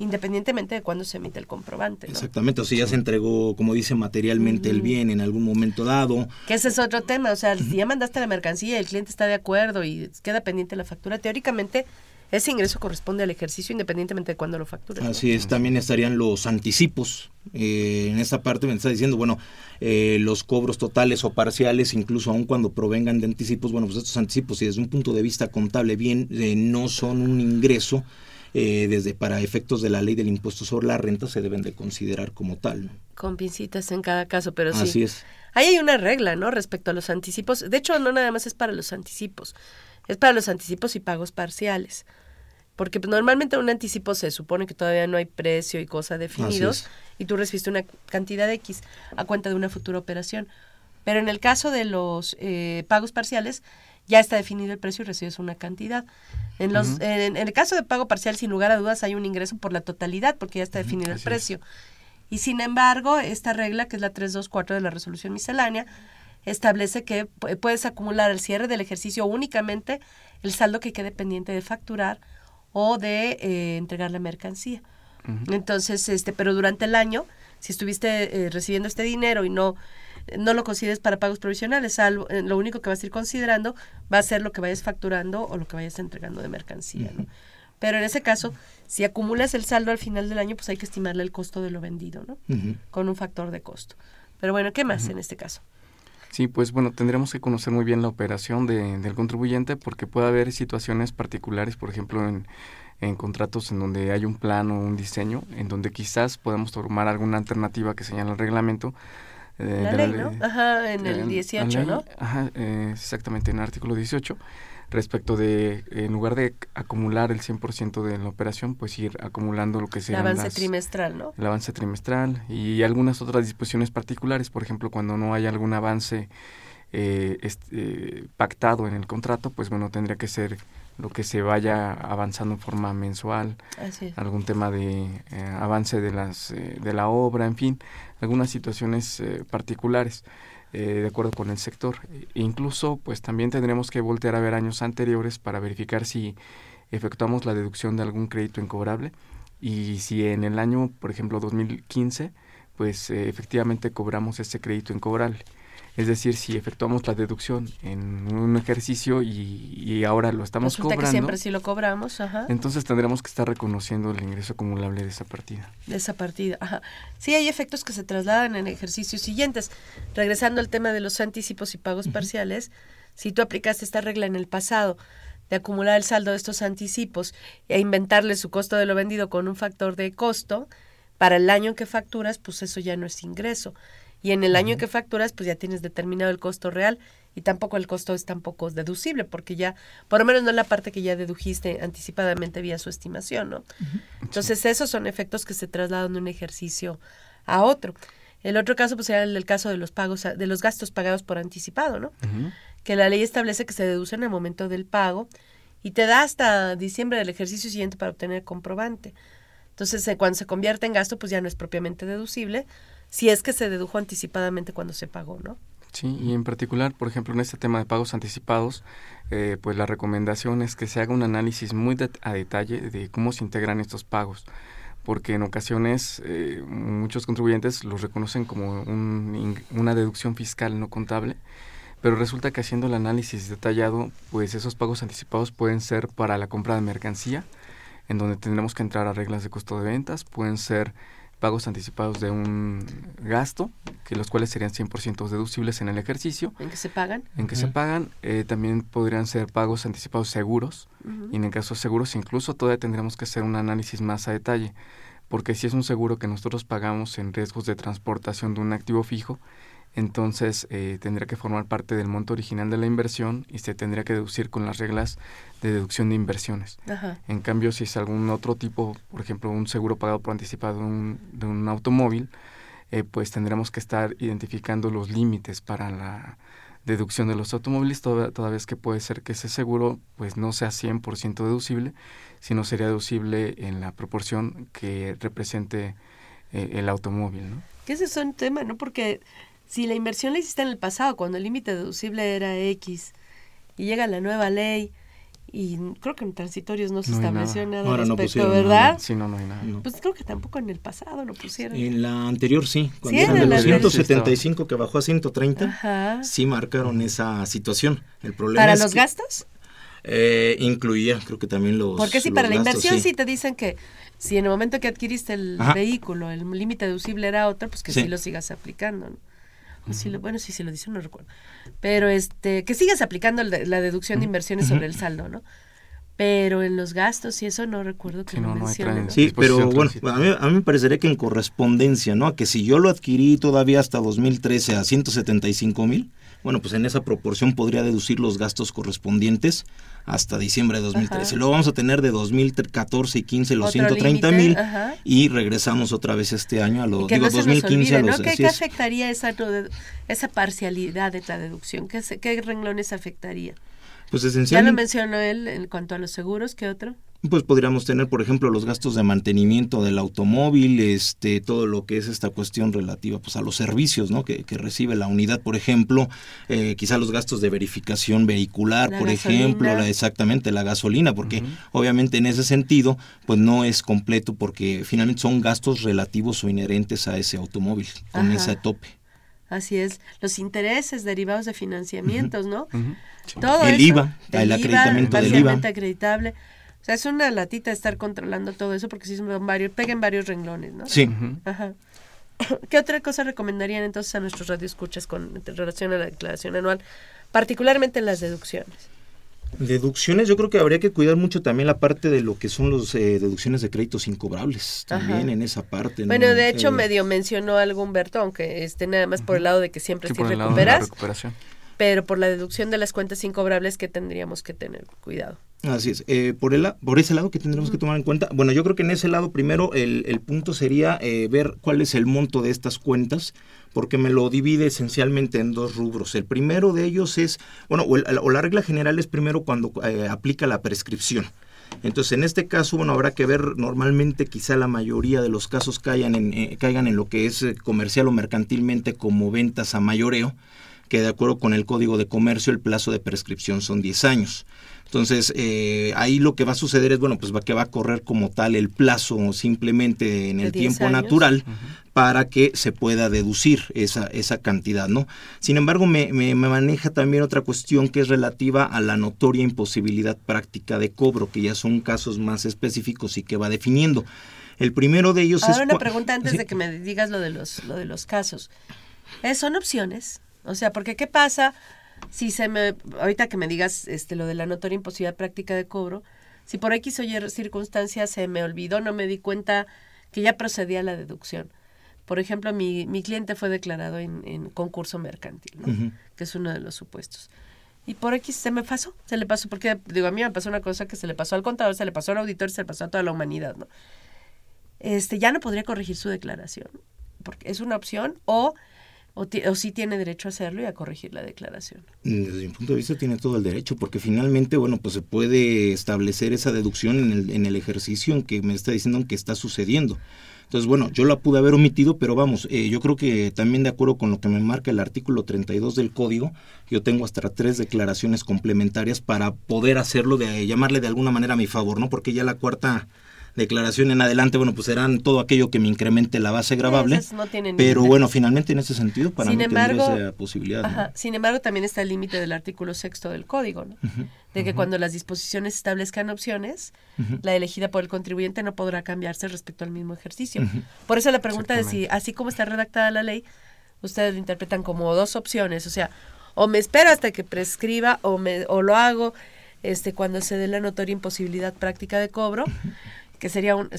independientemente de cuándo se emite el comprobante. Exactamente, o sea, ya se entregó, como dice, materialmente el bien en algún momento dado. Que ese es otro tema, o sea, si ya mandaste la mercancía y el cliente está de acuerdo y queda pendiente la factura, teóricamente ese ingreso corresponde al ejercicio independientemente de cuándo lo factures. Así es, también estarían los anticipos. Eh, en esta parte me está diciendo, bueno, eh, los cobros totales o parciales, incluso aun cuando provengan de anticipos, bueno, pues estos anticipos, si desde un punto de vista contable bien eh, no son un ingreso, eh, desde para efectos de la ley del impuesto sobre la renta se deben de considerar como tal. Con pincitas en cada caso, pero sí. Así es. Ahí hay una regla, ¿no? Respecto a los anticipos. De hecho, no nada más es para los anticipos, es para los anticipos y pagos parciales. Porque pues, normalmente un anticipo se supone que todavía no hay precio y cosa definidos y tú recibiste una cantidad X a cuenta de una futura operación. Pero en el caso de los eh, pagos parciales, ya está definido el precio y recibes una cantidad. En, los, en, el caso de pago parcial, sin lugar a dudas, hay un ingreso por la totalidad, porque ya está definido el precio. Y sin embargo, esta regla, que es la 324 de la resolución miscelánea, establece que puedes acumular al cierre del ejercicio únicamente el saldo que quede pendiente de facturar o de eh, entregar la mercancía. Entonces, este, pero durante el año, si estuviste eh, recibiendo este dinero y no no lo consideres para pagos provisionales, algo, eh, lo único que vas a ir considerando va a ser lo que vayas facturando o lo que vayas entregando de mercancía, ¿no? Pero en ese caso, si acumulas el saldo al final del año, pues hay que estimarle el costo de lo vendido, ¿no? Con un factor de costo. Pero bueno, ¿qué más en este caso? Sí, pues bueno, tendremos que conocer muy bien la operación de, del contribuyente porque puede haber situaciones particulares, por ejemplo, en, en contratos en donde hay un plano o un diseño, en donde quizás podamos tomar alguna alternativa que señala el reglamento, eh, la, ley, ¿no? Ajá, en el 18, ¿no? Ajá, eh, exactamente, en el artículo 18, respecto de, en lugar de acumular el 100% de la operación, pues ir acumulando lo que sea. El avance trimestral, ¿no? El avance trimestral y algunas otras disposiciones particulares, por ejemplo, cuando no hay algún avance eh, este, pactado en el contrato, pues bueno, tendría que ser lo que se vaya avanzando en forma mensual, algún tema de eh, avance de las eh, de la obra, en fin, algunas situaciones eh, de acuerdo con el sector. E incluso, pues también tendremos que voltear a ver años anteriores para verificar si efectuamos la deducción de algún crédito incobrable y si en el año, por ejemplo, 2015, pues efectivamente cobramos ese crédito incobrable. Es decir, si efectuamos la deducción en un ejercicio y, ahora lo estamos Resulta cobrando. que siempre sí lo cobramos, ajá. Entonces tendremos que estar reconociendo el ingreso acumulable de esa partida. De esa partida, ajá. Sí, hay efectos que se trasladan en ejercicios siguientes. Regresando al tema de los anticipos y pagos parciales, si tú aplicaste esta regla en el pasado de acumular el saldo de estos anticipos e inventarle su costo de lo vendido con un factor de costo, para el año que facturas, pues eso ya no es ingreso y en el año que facturas pues ya tienes determinado el costo real y tampoco el costo es tampoco deducible porque ya por lo menos no es la parte que ya dedujiste anticipadamente vía su estimación, ¿no? Entonces esos son efectos que se trasladan de un ejercicio a otro. El otro caso pues era el caso de los pagos de los gastos pagados por anticipado, ¿no? Que la ley establece que se deducen al momento del pago y te da hasta diciembre del ejercicio siguiente para obtener comprobante. Entonces, eh, cuando se convierte en gasto, pues ya no es propiamente deducible, si es que se dedujo anticipadamente cuando se pagó, ¿no? Sí, y en particular, por ejemplo, en este tema de pagos anticipados, eh, pues la recomendación es que se haga un análisis muy a detalle de cómo se integran estos pagos, porque en ocasiones eh, muchos contribuyentes los reconocen como una deducción fiscal no contable, pero resulta que haciendo el análisis detallado, pues esos pagos anticipados pueden ser para la compra de mercancía, en donde tendremos que entrar a reglas de costo de ventas, pueden ser pagos anticipados de un gasto, que los cuales serían 100% deducibles en el ejercicio. ¿En que se pagan? En que se pagan. Eh, también podrían ser pagos anticipados seguros. Y en el caso de seguros, incluso todavía tendríamos que hacer un análisis más a detalle. Porque si es un seguro que nosotros pagamos en riesgos de transportación de un activo fijo, entonces eh, tendría que formar parte del monto original de la inversión y se tendría que deducir con las reglas de deducción de inversiones. En cambio, si es algún otro tipo, por ejemplo, un seguro pagado por anticipado de un, de un automóvil, eh, pues tendremos que estar identificando los límites para la deducción de los automóviles, toda, toda vez que puede ser que ese seguro pues no sea 100% deducible, sino sería deducible en la proporción que represente eh, el automóvil. ¿no? Que ese es un tema, ¿no? Porque si la inversión la hiciste en el pasado, cuando el límite deducible era X, y llega la nueva ley y creo que en transitorios no se estableció nada, Ahora no respecto, pusieron ¿verdad? nada. Sí, no, no hay nada. Pues creo que tampoco en el pasado lo pusieron. En la anterior sí, cuando Sí, eran de los anterior. 175 que bajó a 130, Ajá. sí marcaron esa situación. El problema ¿Para es los que, gastos? eh, incluía, creo que también los Porque sí, los para la inversión sí. sí te dicen que si en el momento que adquiriste el Ajá. vehículo el límite deducible era otro, pues que sí, Sí. lo sigas aplicando. ¿no? O sí lo- bueno, sí, sí lo dicen, no recuerdo. Pero este, que sigas aplicando la deducción de inversiones sobre el saldo, ¿no? Pero en los gastos y eso no recuerdo que Sí, lo no, mencionen, ¿no? Sí, pero bueno, a mí, a mí me parecería que en correspondencia, ¿no? Que si yo lo adquirí todavía hasta 2013 a 175 mil, bueno, pues en esa proporción podría deducir los gastos correspondientes hasta diciembre de 2013. Ajá. Luego vamos a tener de 2014 y 15 los Otro 130 límite, mil ajá. y regresamos otra vez este año a los, digo, no se nos 2015 olvide, a ¿no? los... ¿Qué, así qué es. afectaría esa, no esa parcialidad de la deducción? ¿Qué, qué renglones afectaría? Pues Ya lo mencionó él en cuanto a los seguros, ¿qué otro? Pues podríamos tener, por ejemplo, los gastos de mantenimiento del automóvil, este, todo lo que es esta cuestión relativa pues, a los servicios ¿no? que, que recibe la unidad, por ejemplo, eh, quizá los gastos de verificación vehicular, La por gasolina. ejemplo, la, exactamente la gasolina, porque obviamente en ese sentido, pues no es completo porque finalmente son gastos relativos o inherentes a ese automóvil, con Ajá. ese tope. Así es, los intereses derivados de financiamientos, ¿no? Ujú. Todo El eso, IVA, el acreditamiento del IVA. parcialmente acreditable. O sea, es una latita estar controlando todo eso porque si son varios, peguen varios renglones, ¿no? Sí. Ajá. ¿Qué otra cosa recomendarían entonces a nuestros radioescuchas con en relación a la declaración anual, particularmente en las deducciones? Deducciones, yo creo que habría que cuidar mucho también la parte de lo que son los eh, deducciones de créditos incobrables, también Ajá. en esa parte. ¿no? Bueno, de hecho Eh, medio mencionó algo Humberto, aunque esté nada más por el lado de que siempre Sí, sí, por el lado de la recuperas, recuperación. Pero por la deducción de las cuentas incobrables que tendríamos que tener cuidado. Así es. Eh, por, el, por ese lado que tendremos que tomar en cuenta, bueno, yo creo que en ese lado primero el, el punto sería eh, ver cuál es el monto de estas cuentas, porque me lo divide esencialmente en dos rubros. El primero de ellos es, bueno, o, el- o la regla general es primero cuando eh, aplica la prescripción. Entonces, en este caso, bueno, habrá que ver normalmente quizá la mayoría de los casos caigan en, eh, caigan en lo que es comercial o mercantilmente como ventas a mayoreo, que de acuerdo con el Código de Comercio el plazo de prescripción son 10 años. Entonces, eh, ahí lo que va a suceder es, bueno, pues va que va a correr como tal el plazo simplemente en el 10 tiempo años. natural para que se pueda deducir esa, esa cantidad, ¿no? Sin embargo, me, me- me maneja también otra cuestión que es relativa a la notoria imposibilidad práctica de cobro, que ya son casos más específicos y que va definiendo. El primero de ellos Ahora es... una cua- pregunta antes Sí. de que me digas lo de los, lo de los casos. Eh, ¿Son opciones? O sea, porque ¿qué pasa si se me, ahorita que me digas este lo de la notoria imposibilidad práctica de cobro, si por X o Y circunstancias se me olvidó, no me di cuenta que ya procedía la deducción. Por ejemplo, mi, mi cliente fue declarado en, en concurso mercantil, que es uno de los supuestos. Y por X se me pasó, se le pasó, porque digo, a mí me pasó una cosa que se le pasó al contador, se le pasó al auditor, se le pasó a toda la humanidad, ¿no? Este, ya no podría corregir su declaración, porque es una opción, o, o, o sí tiene derecho a hacerlo y a corregir la declaración. Desde mi punto de vista tiene todo el derecho, porque finalmente, bueno, pues se puede establecer esa deducción en el, en el ejercicio en que me está diciendo que está sucediendo. Entonces, bueno, yo la pude haber omitido, pero vamos, eh, yo creo que también de acuerdo con lo que me marca el artículo 32 del código, yo tengo hasta tres declaraciones complementarias para poder hacerlo, de llamarle de alguna manera a mi favor, ¿no? Porque ya la cuarta declaración en adelante, bueno, pues serán todo aquello que me incremente la base grabable. esas no tienen pero bueno, finalmente en ese sentido, para Sin mí embargo, esa posibilidad. ¿no? Ajá, Sin embargo, también está el límite del artículo sexto del código, ¿no? de que cuando las disposiciones establezcan opciones, la elegida por el contribuyente no podrá cambiarse respecto al mismo ejercicio. Por eso la pregunta de si, así como está redactada la ley, ustedes lo interpretan como dos opciones, o sea, o me espero hasta que prescriba o me o lo hago este cuando se dé la notoria imposibilidad práctica de cobro, que sería un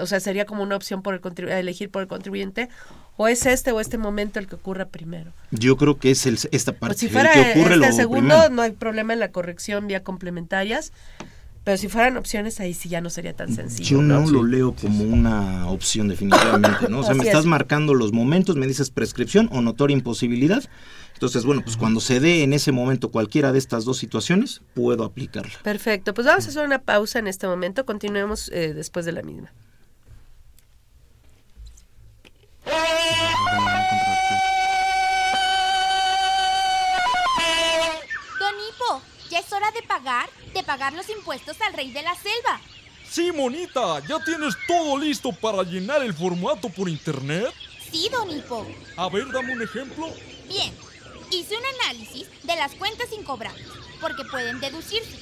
o sea, sería como una opción por el contribu- a elegir por el contribuyente o es este o este momento el que ocurra primero. Yo creo que es el, esta parte. Pues si el fuera que ocurre este lo segundo, primero. no hay problema en la corrección vía complementarias, pero si fueran opciones, ahí sí ya no sería tan sencillo. Yo no ¿no? lo leo como una opción definitivamente, ¿no? O sea, me estás es. marcando los momentos, me dices prescripción o notoria imposibilidad. Entonces, bueno, pues cuando se dé en ese momento cualquiera de estas dos situaciones, puedo aplicarla. Perfecto, pues vamos a hacer una pausa en este momento, continuemos eh, después de la misma. Pagar, de pagar los impuestos al rey de la selva. Sí, monita, ¿ya tienes todo listo para llenar el formato por internet? Sí, don Hipo. A ver, dame un ejemplo. Bien, hice un análisis de las cuentas incobrables, porque pueden deducirse.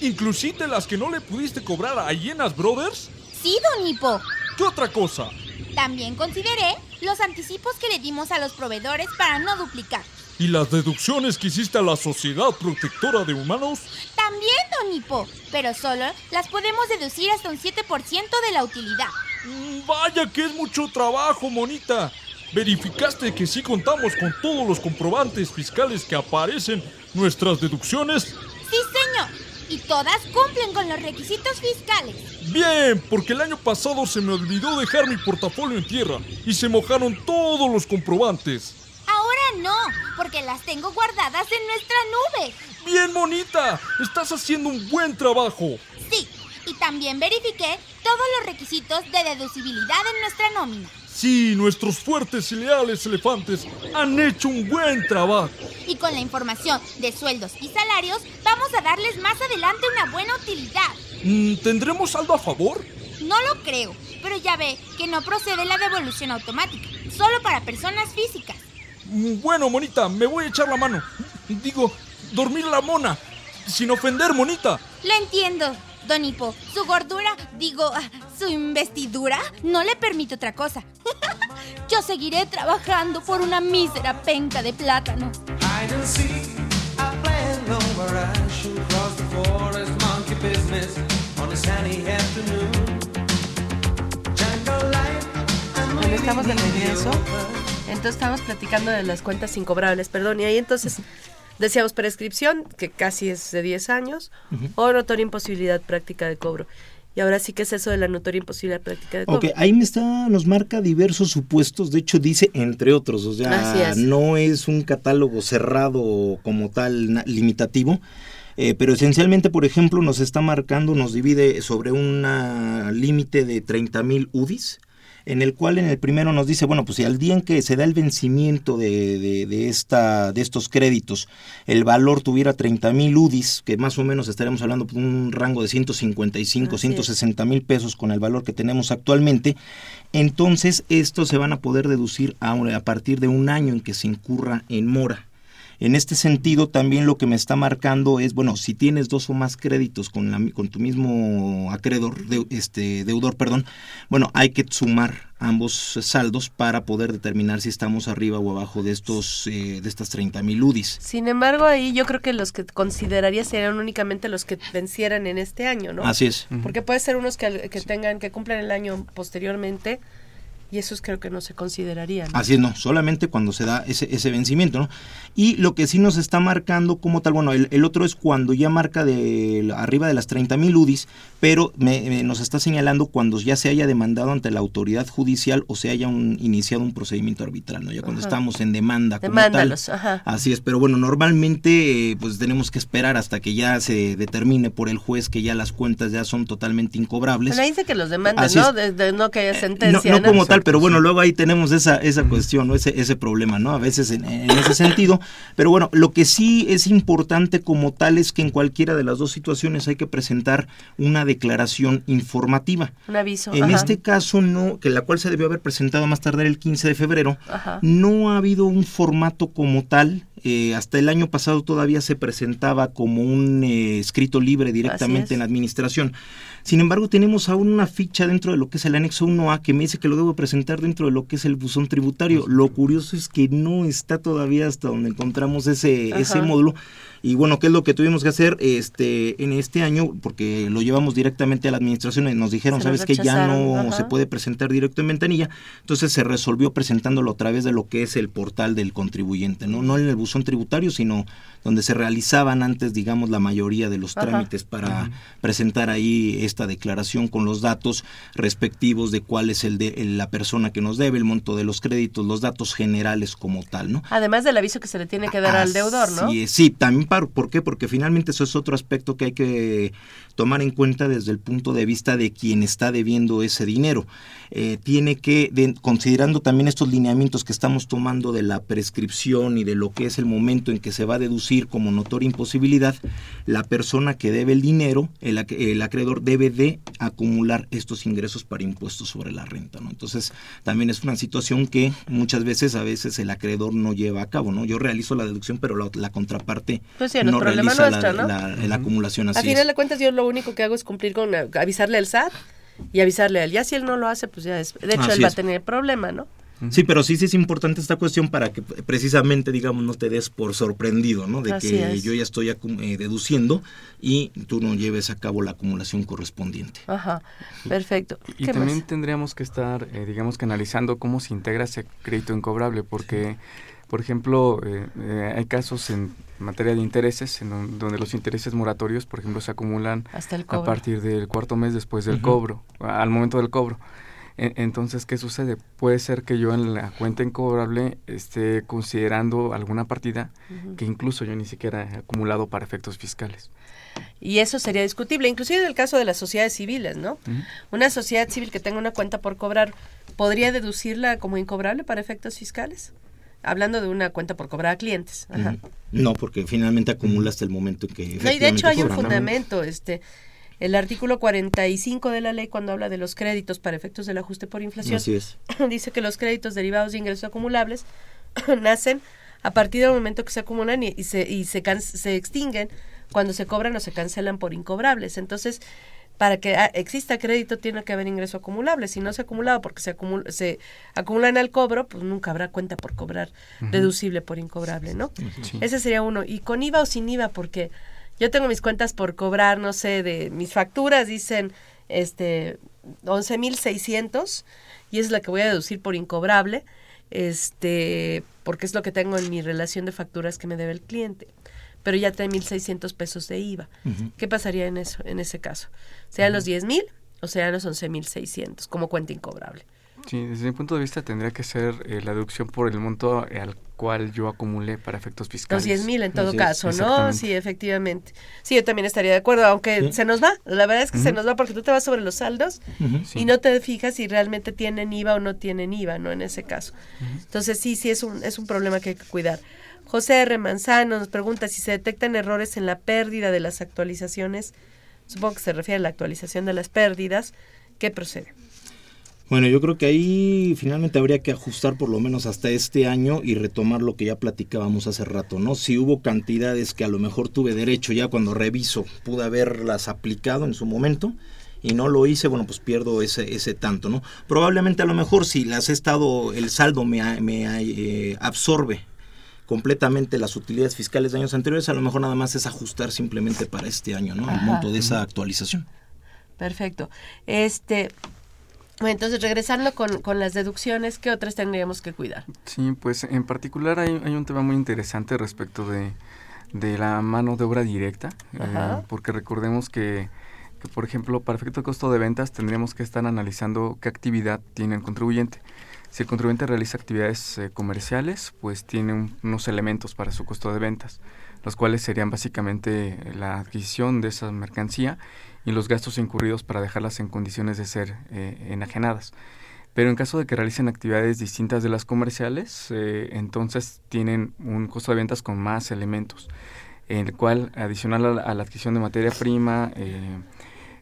¿Inclusiste las que no le pudiste cobrar a Hienas Brothers? Sí, don Hipo. ¿Qué otra cosa? También consideré los anticipos que le dimos a los proveedores para no duplicar. ¿Y las deducciones que hiciste a la Sociedad Protectora de Humanos? También, don Hipo, pero solo las podemos deducir hasta un 7% de la utilidad. Mm, vaya que es mucho trabajo, monita. ¿Verificaste que sí contamos con todos los comprobantes fiscales que aparecen nuestras deducciones? Sí, señor. Y todas cumplen con los requisitos fiscales. Bien, porque el año pasado se me olvidó dejar mi portafolio en tierra y se mojaron todos los comprobantes. No, porque las tengo guardadas en nuestra nube. Bien, monita, estás haciendo un buen trabajo. Sí, y también verifiqué todos los requisitos de deducibilidad en nuestra nómina. Sí, nuestros fuertes y leales elefantes han hecho un buen trabajo. Y con la información de sueldos y salarios, vamos a darles más adelante una buena utilidad. Mm, ¿Tendremos saldo a favor? No lo creo, pero ya ve que no procede la devolución automática, solo para personas físicas. Bueno, monita, me voy a echar la mano. Digo, dormir la mona. Sin ofender, monita. Lo entiendo, Don Hipo. Su gordura, digo, ah, su investidura, no le permite otra cosa. Yo seguiré trabajando por una mísera penca de plátano. Bueno, estamos de regreso. Entonces estamos platicando de las cuentas incobrables, perdón, y ahí entonces decíamos prescripción, que casi es de 10 años, o notoria imposibilidad práctica de cobro. Y ahora sí que es eso de la notoria imposibilidad práctica de cobro. Ok, ahí me está, nos marca diversos supuestos, de hecho dice entre otros, o sea, no es un catálogo cerrado como tal limitativo. Eh, pero esencialmente, por ejemplo, nos está marcando, nos divide sobre un límite de 30 mil UDIs, en el cual en el primero nos dice, bueno, pues si al día en que se da el vencimiento de, de, esta, de estos créditos, el valor tuviera 30 mil UDIs, que más o menos estaremos hablando de un rango de 155, 160 mil pesos con el valor que tenemos actualmente, entonces estos se van a poder deducir a, a partir de un año en que se incurra en mora. En este sentido, también lo que me está marcando es, bueno, si tienes dos o más créditos con, la, con tu mismo acreedor, de, este, deudor, perdón, bueno, hay que sumar ambos saldos para poder determinar si estamos arriba o abajo de estos eh, de estas 30 mil UDIs. Sin embargo, ahí yo creo que los que consideraría serían únicamente los que vencieran en este año, ¿no? Así es. Porque puede ser unos que, que tengan que cumplan el año posteriormente y esos creo que no se considerarían. Así es, no, solamente cuando se da ese, ese vencimiento, ¿no? Y lo que sí nos está marcando como tal, bueno, el, otro es cuando ya marca de arriba de las 30 mil UDIs, pero me, nos está señalando cuando ya se haya demandado ante la autoridad judicial o se haya un, iniciado un procedimiento arbitral, ¿no? Ya cuando estamos en demanda como tal. Ajá. Así es, pero bueno, normalmente eh, pues tenemos que esperar hasta que ya se determine por el juez que ya las cuentas ya son totalmente incobrables. Pero dice que los demandan, ¿no? Desde no que haya eh, sentencia. no, como tal pero bueno, luego ahí tenemos esa, esa cuestión, ¿no? ese, ese problema, ¿no? A veces en, ese sentido. Pero bueno, lo que sí es importante como tal es que en cualquiera de las dos situaciones hay que presentar una declaración informativa. Un aviso. En este caso, no, que la cual se debió haber presentado más tarde el 15 de febrero, no ha habido un formato como tal. Eh, hasta el año pasado todavía se presentaba como un eh, escrito libre directamente en la administración. Sin embargo, tenemos aún una ficha dentro de lo que es el anexo 1A que me dice que lo debo presentar dentro de lo que es el buzón tributario. Lo curioso es que no está todavía hasta donde encontramos ese, ese módulo. Y bueno, ¿qué es lo que tuvimos que hacer este en este año? Porque lo llevamos directamente a la administración y nos dijeron, sabes que ya no se puede presentar directo en ventanilla. Entonces se resolvió presentándolo a través de lo que es el portal del contribuyente, ¿no? No en el buzón tributario, sino donde se realizaban antes, digamos, la mayoría de los trámites para presentar ahí esta declaración con los datos respectivos de cuál es el de la persona que nos debe, el monto de los créditos, los datos generales como tal, ¿no? Además del aviso que se le tiene que dar al deudor, ¿no? Sí, sí, también para, ¿por qué? Porque finalmente eso es otro aspecto que hay que tomar en cuenta desde el punto de vista de quien está debiendo ese dinero. Eh, tiene que, considerando también estos lineamientos que estamos tomando de la prescripción y de lo que es el momento en que se va a deducir como notoria imposibilidad, la persona que debe el dinero, el, acreedor debe de acumular estos ingresos para impuestos sobre la renta. ¿no? Entonces, también es una situación que muchas veces, a veces el acreedor no lleva a cabo. ¿no? Yo realizo la deducción, pero la, contraparte pues no realiza la, acumulación así. A final de cuentas, yo lo único que hago es cumplir con avisarle al SAT y avisarle a él. Ya si él no lo hace, pues ya es. De hecho, él va a tener problema, ¿no? Sí, pero sí, sí es importante esta cuestión para que precisamente, digamos, no te des por sorprendido, ¿no? De que yo ya estoy eh, deduciendo y tú no lleves a cabo la acumulación correspondiente. Ajá, perfecto. Y, también tendríamos que estar, eh, digamos que analizando cómo se integra ese crédito incobrable, porque, por ejemplo, eh, hay casos en materia de intereses, en donde los intereses moratorios, por ejemplo, se acumulan a partir del cuarto mes después del cobro, al momento del cobro. Entonces, ¿qué sucede? Puede ser que yo en la cuenta incobrable esté considerando alguna partida que incluso yo ni siquiera he acumulado para efectos fiscales. Y eso sería discutible, inclusive en el caso de las sociedades civiles, ¿no? Una sociedad civil que tenga una cuenta por cobrar, ¿podría deducirla como incobrable para efectos fiscales? Hablando de una cuenta por cobrar a clientes. No, porque finalmente acumula hasta el momento en que... No, y de hecho hay un fundamento, este el artículo 45 de la ley, cuando habla de los créditos para efectos del ajuste por inflación, dice que los créditos derivados de ingresos acumulables nacen a partir del momento que se acumulan y, se, y se, se extinguen cuando se cobran o se cancelan por incobrables. Entonces, para que ah, exista crédito tiene que haber ingreso acumulable. Si no se ha acumulado porque se, acumula, se acumulan al cobro, pues nunca habrá cuenta por cobrar deducible por incobrable, ¿no? Ese sería uno. Y con IVA o sin IVA, porque yo tengo mis cuentas por cobrar, no sé, de mis facturas dicen este 11.600 y es la que voy a deducir por incobrable, este, porque es lo que tengo en mi relación de facturas que me debe el cliente. Pero ya trae 1.600 pesos de IVA. ¿Qué pasaría en eso en ese caso? ¿Sean los 10.000 o sean los 11.600 como cuenta incobrable? Sí, desde mi punto de vista tendría que ser eh, la deducción por el monto al cual yo acumulé para efectos fiscales. Los 10 mil en todo caso, ¿no? Sí, efectivamente. Sí, yo también estaría de acuerdo, aunque se nos va. La verdad es que se nos va porque tú te vas sobre los saldos y no te fijas si realmente tienen IVA o no tienen IVA, ¿no? En ese caso. Entonces sí, sí es un, es un problema que hay que cuidar. José R. Manzano nos pregunta si se detectan errores en la pérdida de las actualizaciones. Supongo que se refiere a la actualización de las pérdidas. ¿Qué procede? Bueno, yo creo que ahí finalmente habría que ajustar por lo menos hasta este año y retomar lo que ya platicábamos hace rato, ¿no? Si hubo cantidades que a lo mejor tuve derecho ya cuando reviso, pude haberlas aplicado en su momento y no lo hice, bueno, pues pierdo ese, ese tanto, ¿no? Probablemente a lo mejor si las he estado, el saldo me, me eh, absorbe completamente las utilidades fiscales de años anteriores, a lo mejor nada más es ajustar simplemente para este año, ¿no? El monto de esa actualización. Perfecto. Este, bueno, entonces, regresando con, con, las deducciones, ¿qué otras tendríamos que cuidar? Sí, pues en particular hay, hay un tema muy interesante respecto de, de la mano de obra directa, eh, porque recordemos que, que, por ejemplo, para efecto de costo de ventas tendríamos que estar analizando qué actividad tiene el contribuyente. Si el contribuyente realiza actividades eh, comerciales, pues tiene unos elementos para su costo de ventas, los cuales serían básicamente la adquisición de esa mercancía y los gastos incurridos para dejarlas en condiciones de ser eh, enajenadas. Pero en caso de que realicen actividades distintas de las comerciales, eh, entonces tienen un costo de ventas con más elementos, en el cual, adicional a la, adquisición de materia prima,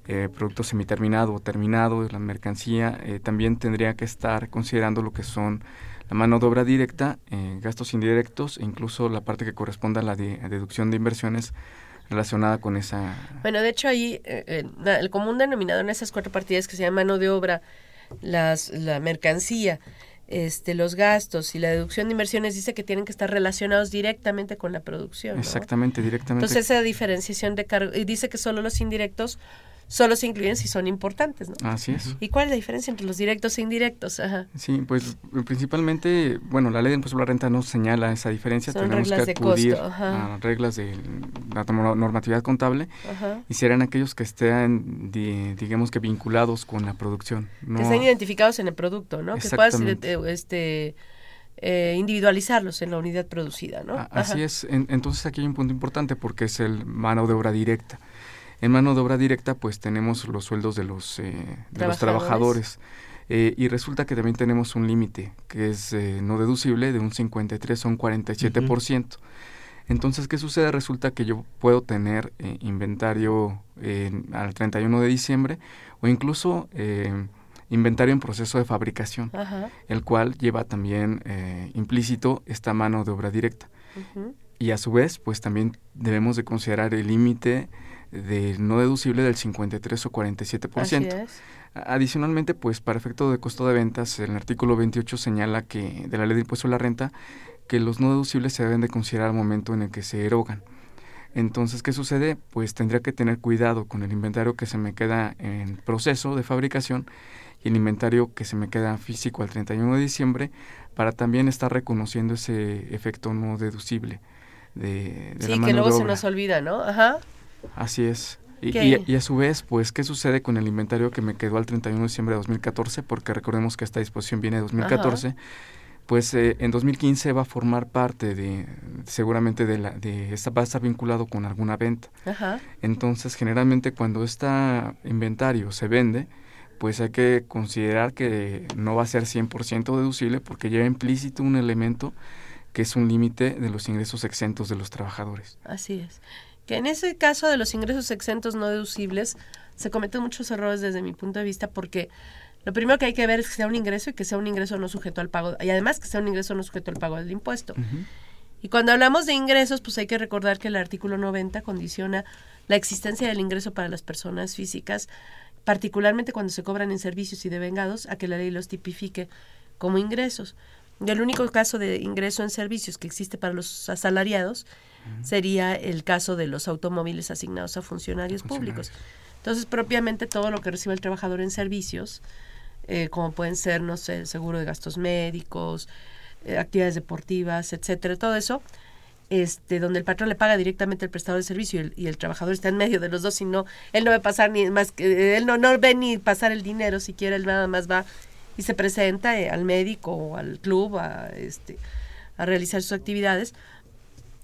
eh, eh, producto semiterminado o terminado, la mercancía, también tendría que estar considerando lo que son la mano de obra directa, gastos indirectos e incluso la parte que corresponda a la deducción de inversiones relacionada con esa... Bueno, de hecho ahí eh, eh, el común denominador en esas cuatro partidas que se llama mano de obra, las, la mercancía, este, los gastos y la deducción de inversiones dice que tienen que estar relacionados directamente con la producción. Exactamente, directamente. Entonces esa diferenciación de cargo, y dice que solo los indirectos solo se incluyen si son importantes, ¿no? Así es. ¿Y cuál es la diferencia entre los directos e indirectos? Ajá. Sí, pues principalmente, bueno, la ley de impuesto a la renta no señala esa diferencia. Tenemos que acudir a reglas de la normatividad contable y serán aquellos que estén, digamos que vinculados con la producción. Que estén identificados en el producto, ¿no? Que puedas este, eh, individualizarlos en la unidad producida, ¿no? Así es. entonces aquí hay un punto importante porque es el mano de obra directa. En mano de obra directa, pues tenemos los sueldos de los, eh, de los trabajadores. Eh, y resulta que también tenemos un límite que es eh, no deducible de un 53 a un 47%. Entonces, ¿qué sucede? Resulta que yo puedo tener inventario al 31 de diciembre o incluso inventario en proceso de fabricación, el cual lleva también implícito esta mano de obra directa. Y a su vez, pues también debemos de considerar el límite de no deducible del 53 o 47%. Así es. Adicionalmente, pues para efecto de costo de ventas, el artículo 28 señala que de la ley de impuesto a la renta que los no deducibles se deben de considerar al momento en el que se erogan. Entonces, ¿qué sucede? Pues tendría que tener cuidado con el inventario que se me queda en proceso de fabricación y el inventario que se me queda físico al 31 de diciembre para también estar reconociendo ese efecto no deducible de, de sí, que luego se nos olvida, ¿no? Ajá. Así es. Y, a su vez, pues, ¿qué sucede con el inventario que me quedó al 31 de diciembre de 2014? Porque recordemos que esta disposición viene de 2014. Pues eh, en 2015 va a formar parte de, seguramente de la, de esta, va a estar vinculado con alguna venta. Entonces, generalmente cuando este inventario se vende, pues hay que considerar que no va a ser 100% deducible porque lleva implícito un elemento que es un límite de los ingresos exentos de los trabajadores. Así es que en ese caso de los ingresos exentos no deducibles se cometen muchos errores desde mi punto de vista porque lo primero que hay que ver es que sea un ingreso y que sea un ingreso no sujeto al pago y además que sea un ingreso no sujeto al pago del impuesto. Y cuando hablamos de ingresos, pues hay que recordar que el artículo 90 condiciona la existencia del ingreso para las personas físicas, particularmente cuando se cobran en servicios y de vengados, a que la ley los tipifique como ingresos. El único caso de ingreso en servicios que existe para los asalariados sería el caso de los automóviles asignados a funcionarios, públicos. Entonces, propiamente todo lo que recibe el trabajador en servicios, eh, como pueden ser, no sé, seguro de gastos médicos, eh, actividades deportivas, etcétera, todo eso, este, donde el patrón le paga directamente al prestador de servicio y el, y el, trabajador está en medio de los dos, y no, él no va a pasar ni más que, él no, no ve ni pasar el dinero, siquiera él nada más va y se presenta eh, al médico o al club a, este, a realizar sus actividades,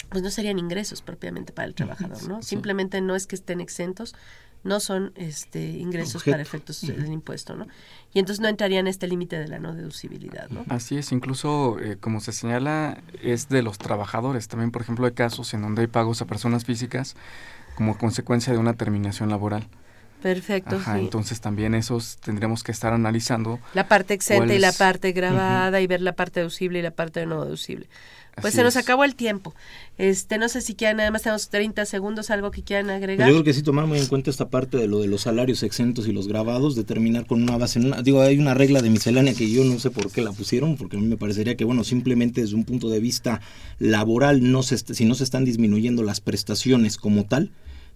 pues no serían ingresos propiamente para el trabajador, ¿no? Simplemente no es que estén exentos, no son este ingresos para efectos del impuesto, ¿no? Y entonces no entrarían en este límite de la no deducibilidad, ¿no? Así es, incluso eh, como se señala es de los trabajadores. También, por ejemplo, hay casos en donde hay pagos a personas físicas como consecuencia de una terminación laboral. Perfecto. Ajá, entonces también esos tendríamos que estar analizando. La parte exenta y la parte grabada y ver la parte deducible y la parte no deducible. Pues se nos acabó el tiempo. Este, no sé si quieran, además tenemos 30 segundos, algo que quieran agregar. yo creo que sí tomar muy en cuenta esta parte de lo de los salarios exentos y los grabados, determinar con una base, digo, hay una regla de miscelánea que yo no sé por qué la pusieron, porque a mí me parecería que, bueno, simplemente desde un punto de vista laboral, no se, si no se están disminuyendo las prestaciones como tal,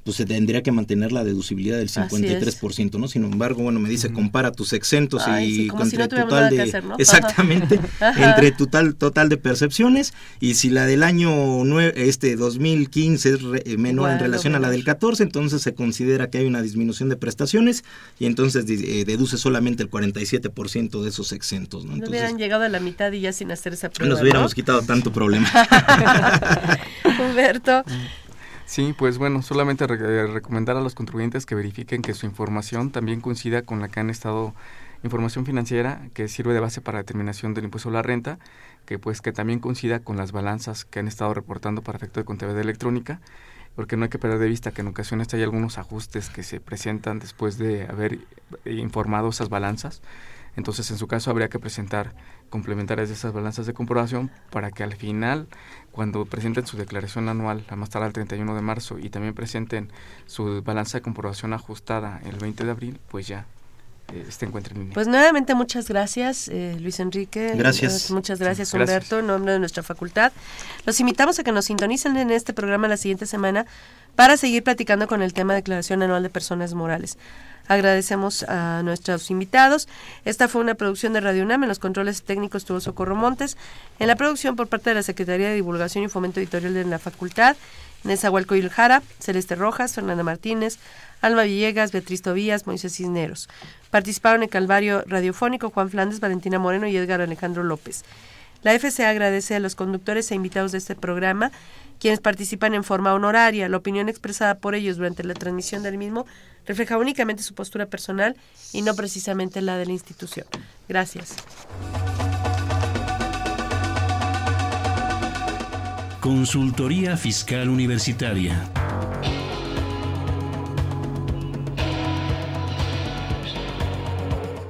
pues se tendría que mantener la deducibilidad del 53%, ¿no? Sin embargo, bueno, me dice, compara tus exentos y entre total de exactamente entre total total de percepciones y si la del año este 2015 es eh, menor en relación a la del 14, entonces se considera que hay una disminución de prestaciones y entonces eh, deduce solamente el 47% de esos exentos, ¿no? Entonces, hubieran llegado a la mitad y ya sin hacer esa prueba. Nos hubiéramos quitado tanto problema. Humberto, Sí, pues bueno, solamente eh, recomendar a los contribuyentes que verifiquen que su información también coincida con la que han estado información financiera que sirve de base para determinación del impuesto a la renta, que pues que también coincida con las balanzas que han estado reportando para efecto de contabilidad electrónica, porque no hay que perder de vista que en ocasiones hay algunos ajustes que se presentan después de haber informado esas balanzas. Entonces, en su caso, habría que presentar complementarias de esas balanzas de comprobación para que al final, cuando presenten su declaración anual, a más tarde el 31 de marzo, y también presenten su balanza de comprobación ajustada el 20 de abril, pues ya este encuentro en línea. Pues nuevamente muchas gracias, eh, Luis Enrique. Gracias. Muchas gracias, Humberto, en nombre de nuestra facultad. Los invitamos a que nos sintonicen en este programa la siguiente semana para seguir platicando con el tema de declaración anual de personas morales. Agradecemos a nuestros invitados. Esta fue una producción de Radio UNAM. En los controles técnicos estuvo Socorro Montes. En la producción por parte de la Secretaría de Divulgación y Fomento Editorial de la Facultad, Nezahualco Jara, Celeste Rojas, Fernanda Martínez, Alma Villegas, Beatriz Tobías, Moisés Cisneros. Participaron en Calvario Radiofónico Juan Flandes, Valentina Moreno y Edgar Alejandro López. La FCA agradece a los conductores e invitados de este programa, quienes participan en forma honoraria. La opinión expresada por ellos durante la transmisión del mismo refleja únicamente su postura personal y no precisamente la de la institución. Gracias. Consultoría Fiscal Universitaria.